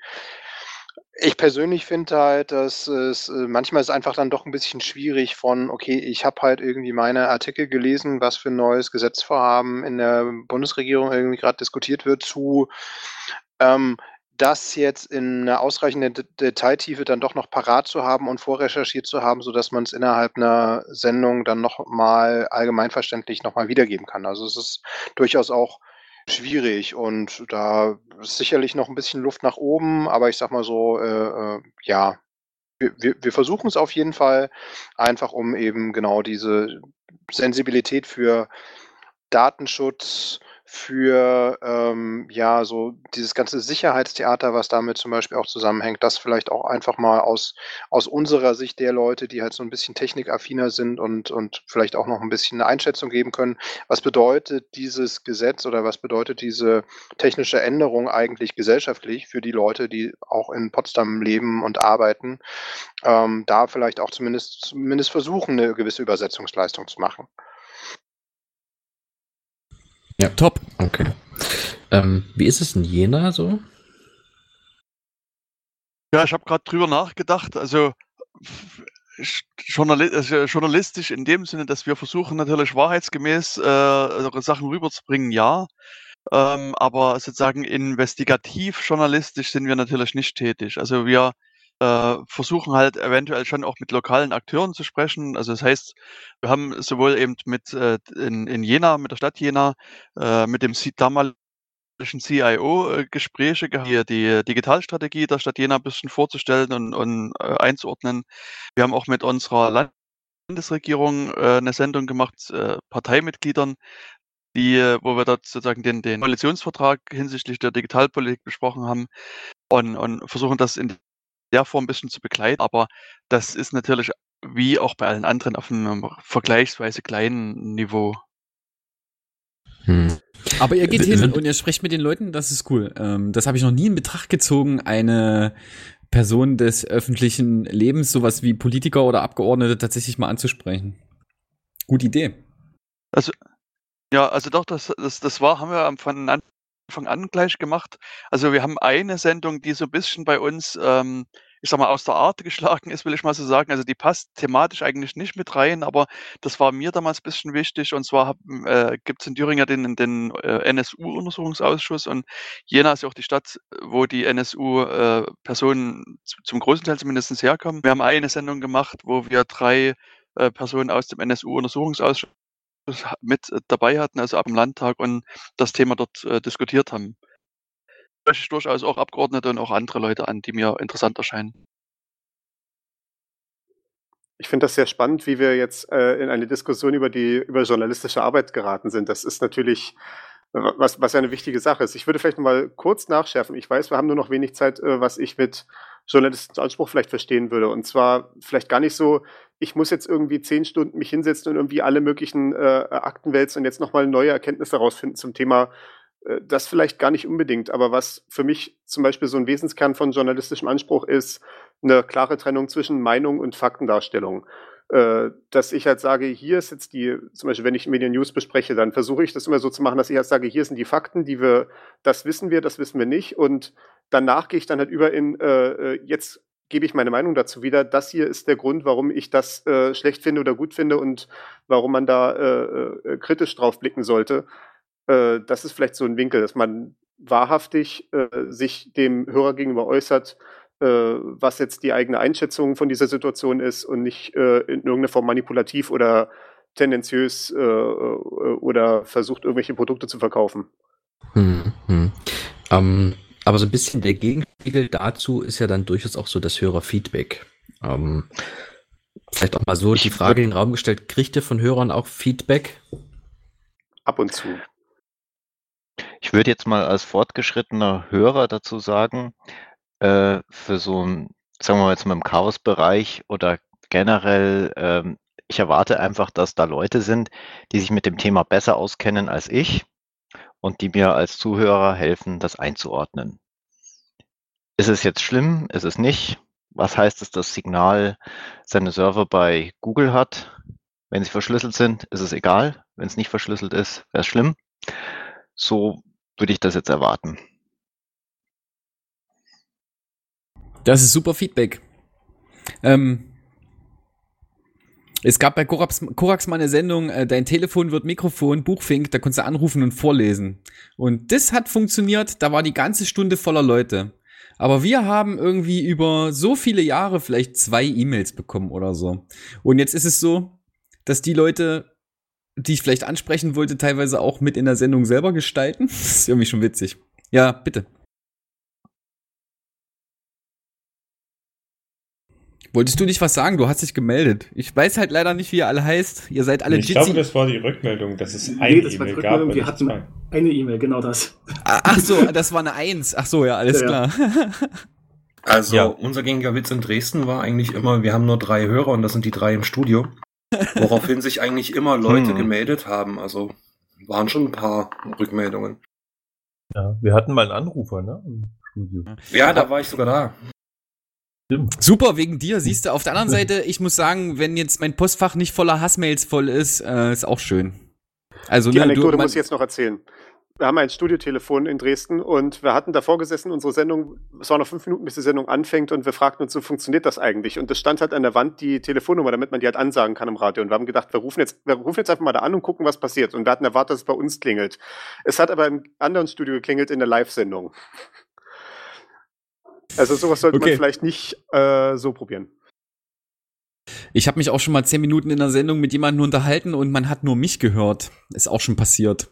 ich persönlich finde halt, dass es äh, manchmal ist einfach dann doch ein bisschen schwierig von, okay, ich habe halt irgendwie meine Artikel gelesen, was für ein neues Gesetzvorhaben in der Bundesregierung irgendwie gerade diskutiert wird, zu ähm, das jetzt in einer ausreichenden De Detailtiefe dann doch noch parat zu haben und vorrecherchiert zu haben, sodass man es innerhalb einer Sendung dann noch mal allgemeinverständlich noch mal wiedergeben kann. Also es ist durchaus auch schwierig und da ist sicherlich noch ein bisschen Luft nach oben, aber ich sage mal so, äh, äh, ja, wir wir wir versuchen es auf jeden Fall, einfach um eben genau diese Sensibilität für Datenschutz, für, ähm, ja, so dieses ganze Sicherheitstheater, was damit zum Beispiel auch zusammenhängt, das vielleicht auch einfach mal aus aus unserer Sicht der Leute, die halt so ein bisschen technikaffiner sind und und vielleicht auch noch ein bisschen 'ne Einschätzung geben können. Was bedeutet dieses Gesetz oder was bedeutet diese technische Änderung eigentlich gesellschaftlich für die Leute, die auch in Potsdam leben und arbeiten? Ähm, da vielleicht auch zumindest zumindest versuchen, 'ne gewisse Übersetzungsleistung zu machen. Ja, top. Okay. Ähm, wie ist es in Jena so? Ja, ich habe gerade drüber nachgedacht. Also journali also journalistisch in dem Sinne, dass wir versuchen natürlich wahrheitsgemäß äh, Sachen rüberzubringen, ja. Ähm, aber sozusagen investigativ journalistisch sind wir natürlich nicht tätig. Also wir äh, versuchen halt eventuell schon auch mit lokalen Akteuren zu sprechen. Also das heißt, wir haben sowohl eben mit äh, in, in Jena, mit der Stadt Jena, äh, mit dem damaligen CIO äh, Gespräche gehabt, die, die Digitalstrategie der Stadt Jena ein bisschen vorzustellen und, und äh, einzuordnen. Wir haben auch mit unserer Landesregierung äh, eine Sendung gemacht, Parteimitgliedern, die, wo wir dort sozusagen den, den Koalitionsvertrag hinsichtlich der Digitalpolitik besprochen haben und, und versuchen das in der Form ein bisschen zu begleiten. Aber das ist natürlich wie auch bei allen anderen auf einem vergleichsweise kleinen Niveau. Hm. Aber ihr geht hin und ihr sprecht mit den Leuten, das ist cool. Ähm, das habe ich noch nie in Betracht gezogen, eine Person des öffentlichen Lebens, sowas wie Politiker oder Abgeordnete, tatsächlich mal anzusprechen. Gute Idee. Also, ja, also doch, das, das, das war, haben wir am- von Anfang an gleich gemacht. Also wir haben eine Sendung, die so ein bisschen bei uns, ähm, ich sag mal, aus der Art geschlagen ist, will ich mal so sagen. Also die passt thematisch eigentlich nicht mit rein, aber das war mir damals ein bisschen wichtig. Und zwar haben, äh, gibt es in Thüringen den, den äh, NSU-Untersuchungsausschuss und Jena ist ja auch die Stadt, wo die NSU-Personen zum großen Teil zumindest herkommen. Wir haben eine Sendung gemacht, wo wir drei äh, Personen aus dem NSU-Untersuchungsausschuss mit äh, dabei hatten, also ab dem Landtag und das Thema dort äh, diskutiert haben. Spreche ich durchaus auch Abgeordnete und auch andere Leute an, die mir interessant erscheinen. Ich finde das sehr spannend, wie wir jetzt äh, in eine Diskussion über die über journalistische Arbeit geraten sind. Das ist natürlich äh, was, was ja eine wichtige Sache ist. Ich würde vielleicht mal kurz nachschärfen. Ich weiß, wir haben nur noch wenig Zeit, äh, was ich mit journalistischem Anspruch vielleicht verstehen würde. Und zwar vielleicht gar nicht so, ich muss jetzt irgendwie zehn Stunden mich hinsetzen und irgendwie alle möglichen äh, Akten wälzen und jetzt nochmal neue Erkenntnisse herausfinden zum Thema. Äh, Das vielleicht gar nicht unbedingt, aber was für mich zum Beispiel so ein Wesenskern von journalistischem Anspruch ist, eine klare Trennung zwischen Meinung und Faktendarstellung. Äh, Dass ich halt sage, hier ist jetzt die, zum Beispiel, wenn ich Medien News bespreche, dann versuche ich das immer so zu machen, dass ich halt sage, hier sind die Fakten, die wir, das wissen wir, das wissen wir nicht. Und danach gehe ich dann halt über in, äh, äh, jetzt gebe ich meine Meinung dazu wieder. Das hier ist der Grund, warum ich das äh, schlecht finde oder gut finde und warum man da äh, äh, kritisch drauf blicken sollte. Das ist vielleicht so ein Winkel, dass man wahrhaftig sich dem Hörer gegenüber äußert, was jetzt die eigene Einschätzung von dieser Situation ist und nicht äh, in irgendeiner Form manipulativ oder tendenziös äh, äh, oder versucht, irgendwelche Produkte zu verkaufen. Hm, hm. Ähm, aber so ein bisschen der Gegenspiegel dazu ist ja dann durchaus auch so das Hörerfeedback. Ähm, Vielleicht auch mal so die Frage in den Raum gestellt, kriegt ihr von Hörern auch Feedback? Ab und zu. Ich würde jetzt mal als fortgeschrittener Hörer dazu sagen, äh, für so ein, sagen wir mal jetzt mal im Chaos-Bereich oder generell, ähm, ich erwarte einfach, dass da Leute sind, die sich mit dem Thema besser auskennen als ich und die mir als Zuhörer helfen, das einzuordnen. Ist es jetzt schlimm? Ist es nicht? Was heißt es, dass Signal seine Server bei Google hat? Wenn sie verschlüsselt sind, ist es egal. Wenn es nicht verschlüsselt ist, wäre es schlimm. So würde ich das jetzt erwarten. Das ist super Feedback. Ähm, es gab bei Korax, Korax mal eine Sendung, äh, dein Telefon wird Mikrofon, Buchfink, da konntest du anrufen und vorlesen. Und das hat funktioniert, da war die ganze Stunde voller Leute. Aber wir haben irgendwie über so viele Jahre vielleicht zwei E-Mails bekommen oder so. Und jetzt ist es so, dass die Leute, die ich vielleicht ansprechen wollte, teilweise auch mit in der Sendung selber gestalten. Das ist irgendwie schon witzig. Ja, bitte. Wolltest du nicht was sagen? Du hast dich gemeldet. Ich weiß halt leider nicht, wie ihr alle heißt. Ihr seid alle ich Jitsi. glaube, das war die Rückmeldung, dass es Nee, eine das war die E-Mail gab. Rückmeldung. und Wir hatten zwei. eine E-Mail, genau das. Ah, Ach so, das war eine Eins. Ach so, ja, alles Ja, ja. klar. Also unser gängiger Witz in Dresden war eigentlich immer, wir haben nur drei Hörer und das sind die drei im Studio. Woraufhin sich eigentlich immer Leute Hm. gemeldet haben. Also waren schon ein paar Rückmeldungen. Ja, wir hatten mal einen Anrufer, ne? Im Studio. Ja, da war ich sogar da. Super, wegen dir, siehst du. Auf der anderen Seite, ich muss sagen, wenn jetzt mein Postfach nicht voller Hassmails voll ist, äh, ist auch schön. Also, Die ne, Anekdote man- muss ich jetzt noch erzählen. Wir haben ein Studiotelefon in Dresden und wir hatten davor gesessen, unsere Sendung, es waren noch fünf Minuten, bis die Sendung anfängt und wir fragten uns, so funktioniert das eigentlich? Und es stand halt an der Wand die Telefonnummer, damit man die halt ansagen kann im Radio. Und wir haben gedacht, wir rufen jetzt, wir rufen jetzt einfach mal da an und gucken, was passiert. Und wir hatten erwartet, dass es bei uns klingelt. Es hat aber im anderen Studio geklingelt in der Live-Sendung. Also sowas sollte Okay. man vielleicht nicht äh, so probieren. Ich habe mich auch schon mal zehn Minuten in der Sendung mit jemandem unterhalten und man hat nur mich gehört. Ist auch schon passiert.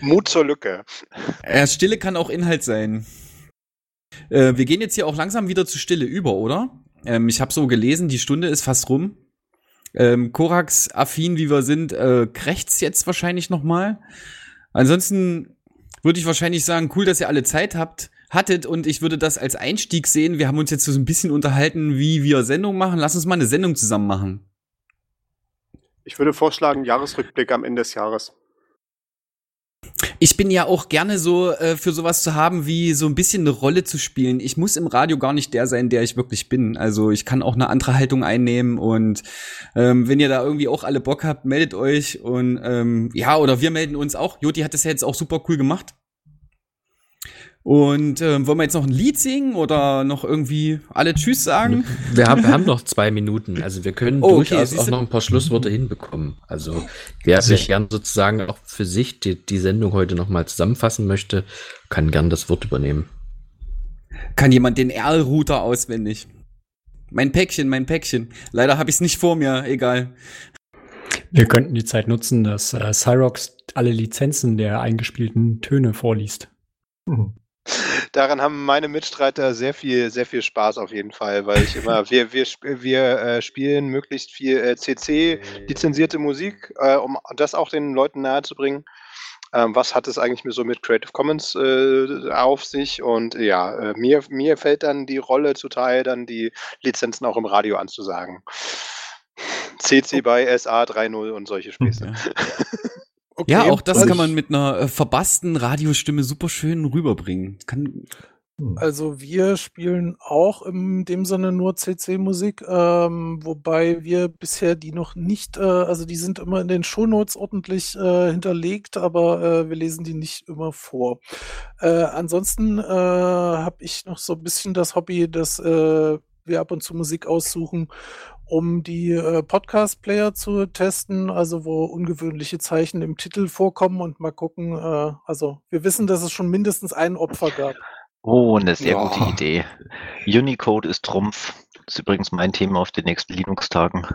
Mut zur Lücke. Äh, Stille kann auch Inhalt sein. Äh, wir gehen jetzt hier auch langsam wieder zu Stille über, oder? Ähm, ich habe so gelesen, die Stunde ist fast rum. Ähm, Korax, affin wie wir sind, äh, krächzt jetzt wahrscheinlich noch mal. Ansonsten würde ich wahrscheinlich sagen, cool, dass ihr alle Zeit habt, hattet und ich würde das als Einstieg sehen. Wir haben uns jetzt so ein bisschen unterhalten, wie wir Sendung machen. Lass uns mal eine Sendung zusammen machen. Ich würde vorschlagen, Jahresrückblick am Ende des Jahres. Ich bin ja auch gerne so äh, für sowas zu haben, wie so ein bisschen eine Rolle zu spielen. Ich muss im Radio gar nicht der sein, der ich wirklich bin. Also ich kann auch eine andere Haltung einnehmen und ähm, wenn ihr da irgendwie auch alle Bock habt, meldet euch und ähm, ja, oder wir melden uns auch. Joti hat das ja jetzt auch super cool gemacht. Und ähm, wollen wir jetzt noch ein Lied singen oder noch irgendwie alle Tschüss sagen? Wir haben, wir haben noch zwei Minuten, also wir können Oh, okay, durchaus auch noch ein paar Schlussworte hinbekommen. Also wer sich gern sozusagen auch für sich die, die Sendung heute nochmal zusammenfassen möchte, kann gern das Wort übernehmen. Kann jemand den Erl-Router auswendig? Mein Päckchen, mein Päckchen. Leider habe ich es nicht vor mir, egal. Wir könnten die Zeit nutzen, dass äh, Cyrox alle Lizenzen der eingespielten Töne vorliest. Daran haben meine Mitstreiter sehr viel, sehr viel Spaß auf jeden Fall, weil ich immer, wir, wir, wir äh, spielen möglichst viel äh, CC-lizenzierte Musik, äh, um das auch den Leuten nahezubringen. Ähm, was hat es eigentlich mit so mit Creative Commons äh, auf sich? Und ja, äh, mir, mir fällt dann die Rolle zuteil, dann die Lizenzen auch im Radio anzusagen. CC by SA 3.0 und solche Späße. ja, auch das kann man mit einer äh, verbassten Radiostimme super schön rüberbringen. Kann, Also wir spielen auch in dem Sinne nur CC-Musik, ähm, wobei wir bisher die noch nicht, äh, also die sind immer in den Shownotes ordentlich äh, hinterlegt, aber äh, wir lesen die nicht immer vor. Äh, ansonsten äh, habe ich noch so ein bisschen das Hobby, dass äh, wir ab und zu Musik aussuchen, um die äh, Podcast-Player zu testen, also wo ungewöhnliche Zeichen im Titel vorkommen und mal gucken. Äh, also wir wissen, dass es schon mindestens ein Opfer gab. Oh, eine sehr Ja. gute Idee. Unicode ist Trumpf. Das ist übrigens mein Thema auf den nächsten Linux-Tagen.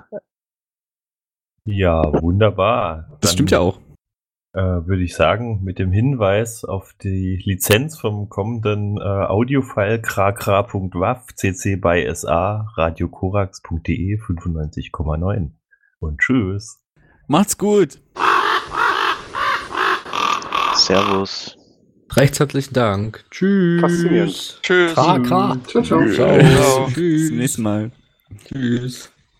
Ja, wunderbar. Das stimmt ja auch. Äh, würde ich sagen, mit dem Hinweis auf die Lizenz vom kommenden äh, Audiofile krakra.wav cc by sa radiokorax.de 95,9 und tschüss. Macht's gut. Servus. Recht herzlichen Dank. Tschüss. Faszinierend. Tschüss. Kra, kra. Ciao, ciao. Ciao. Ciao. Tschüss. Bis zum nächsten Mal. Tschüss.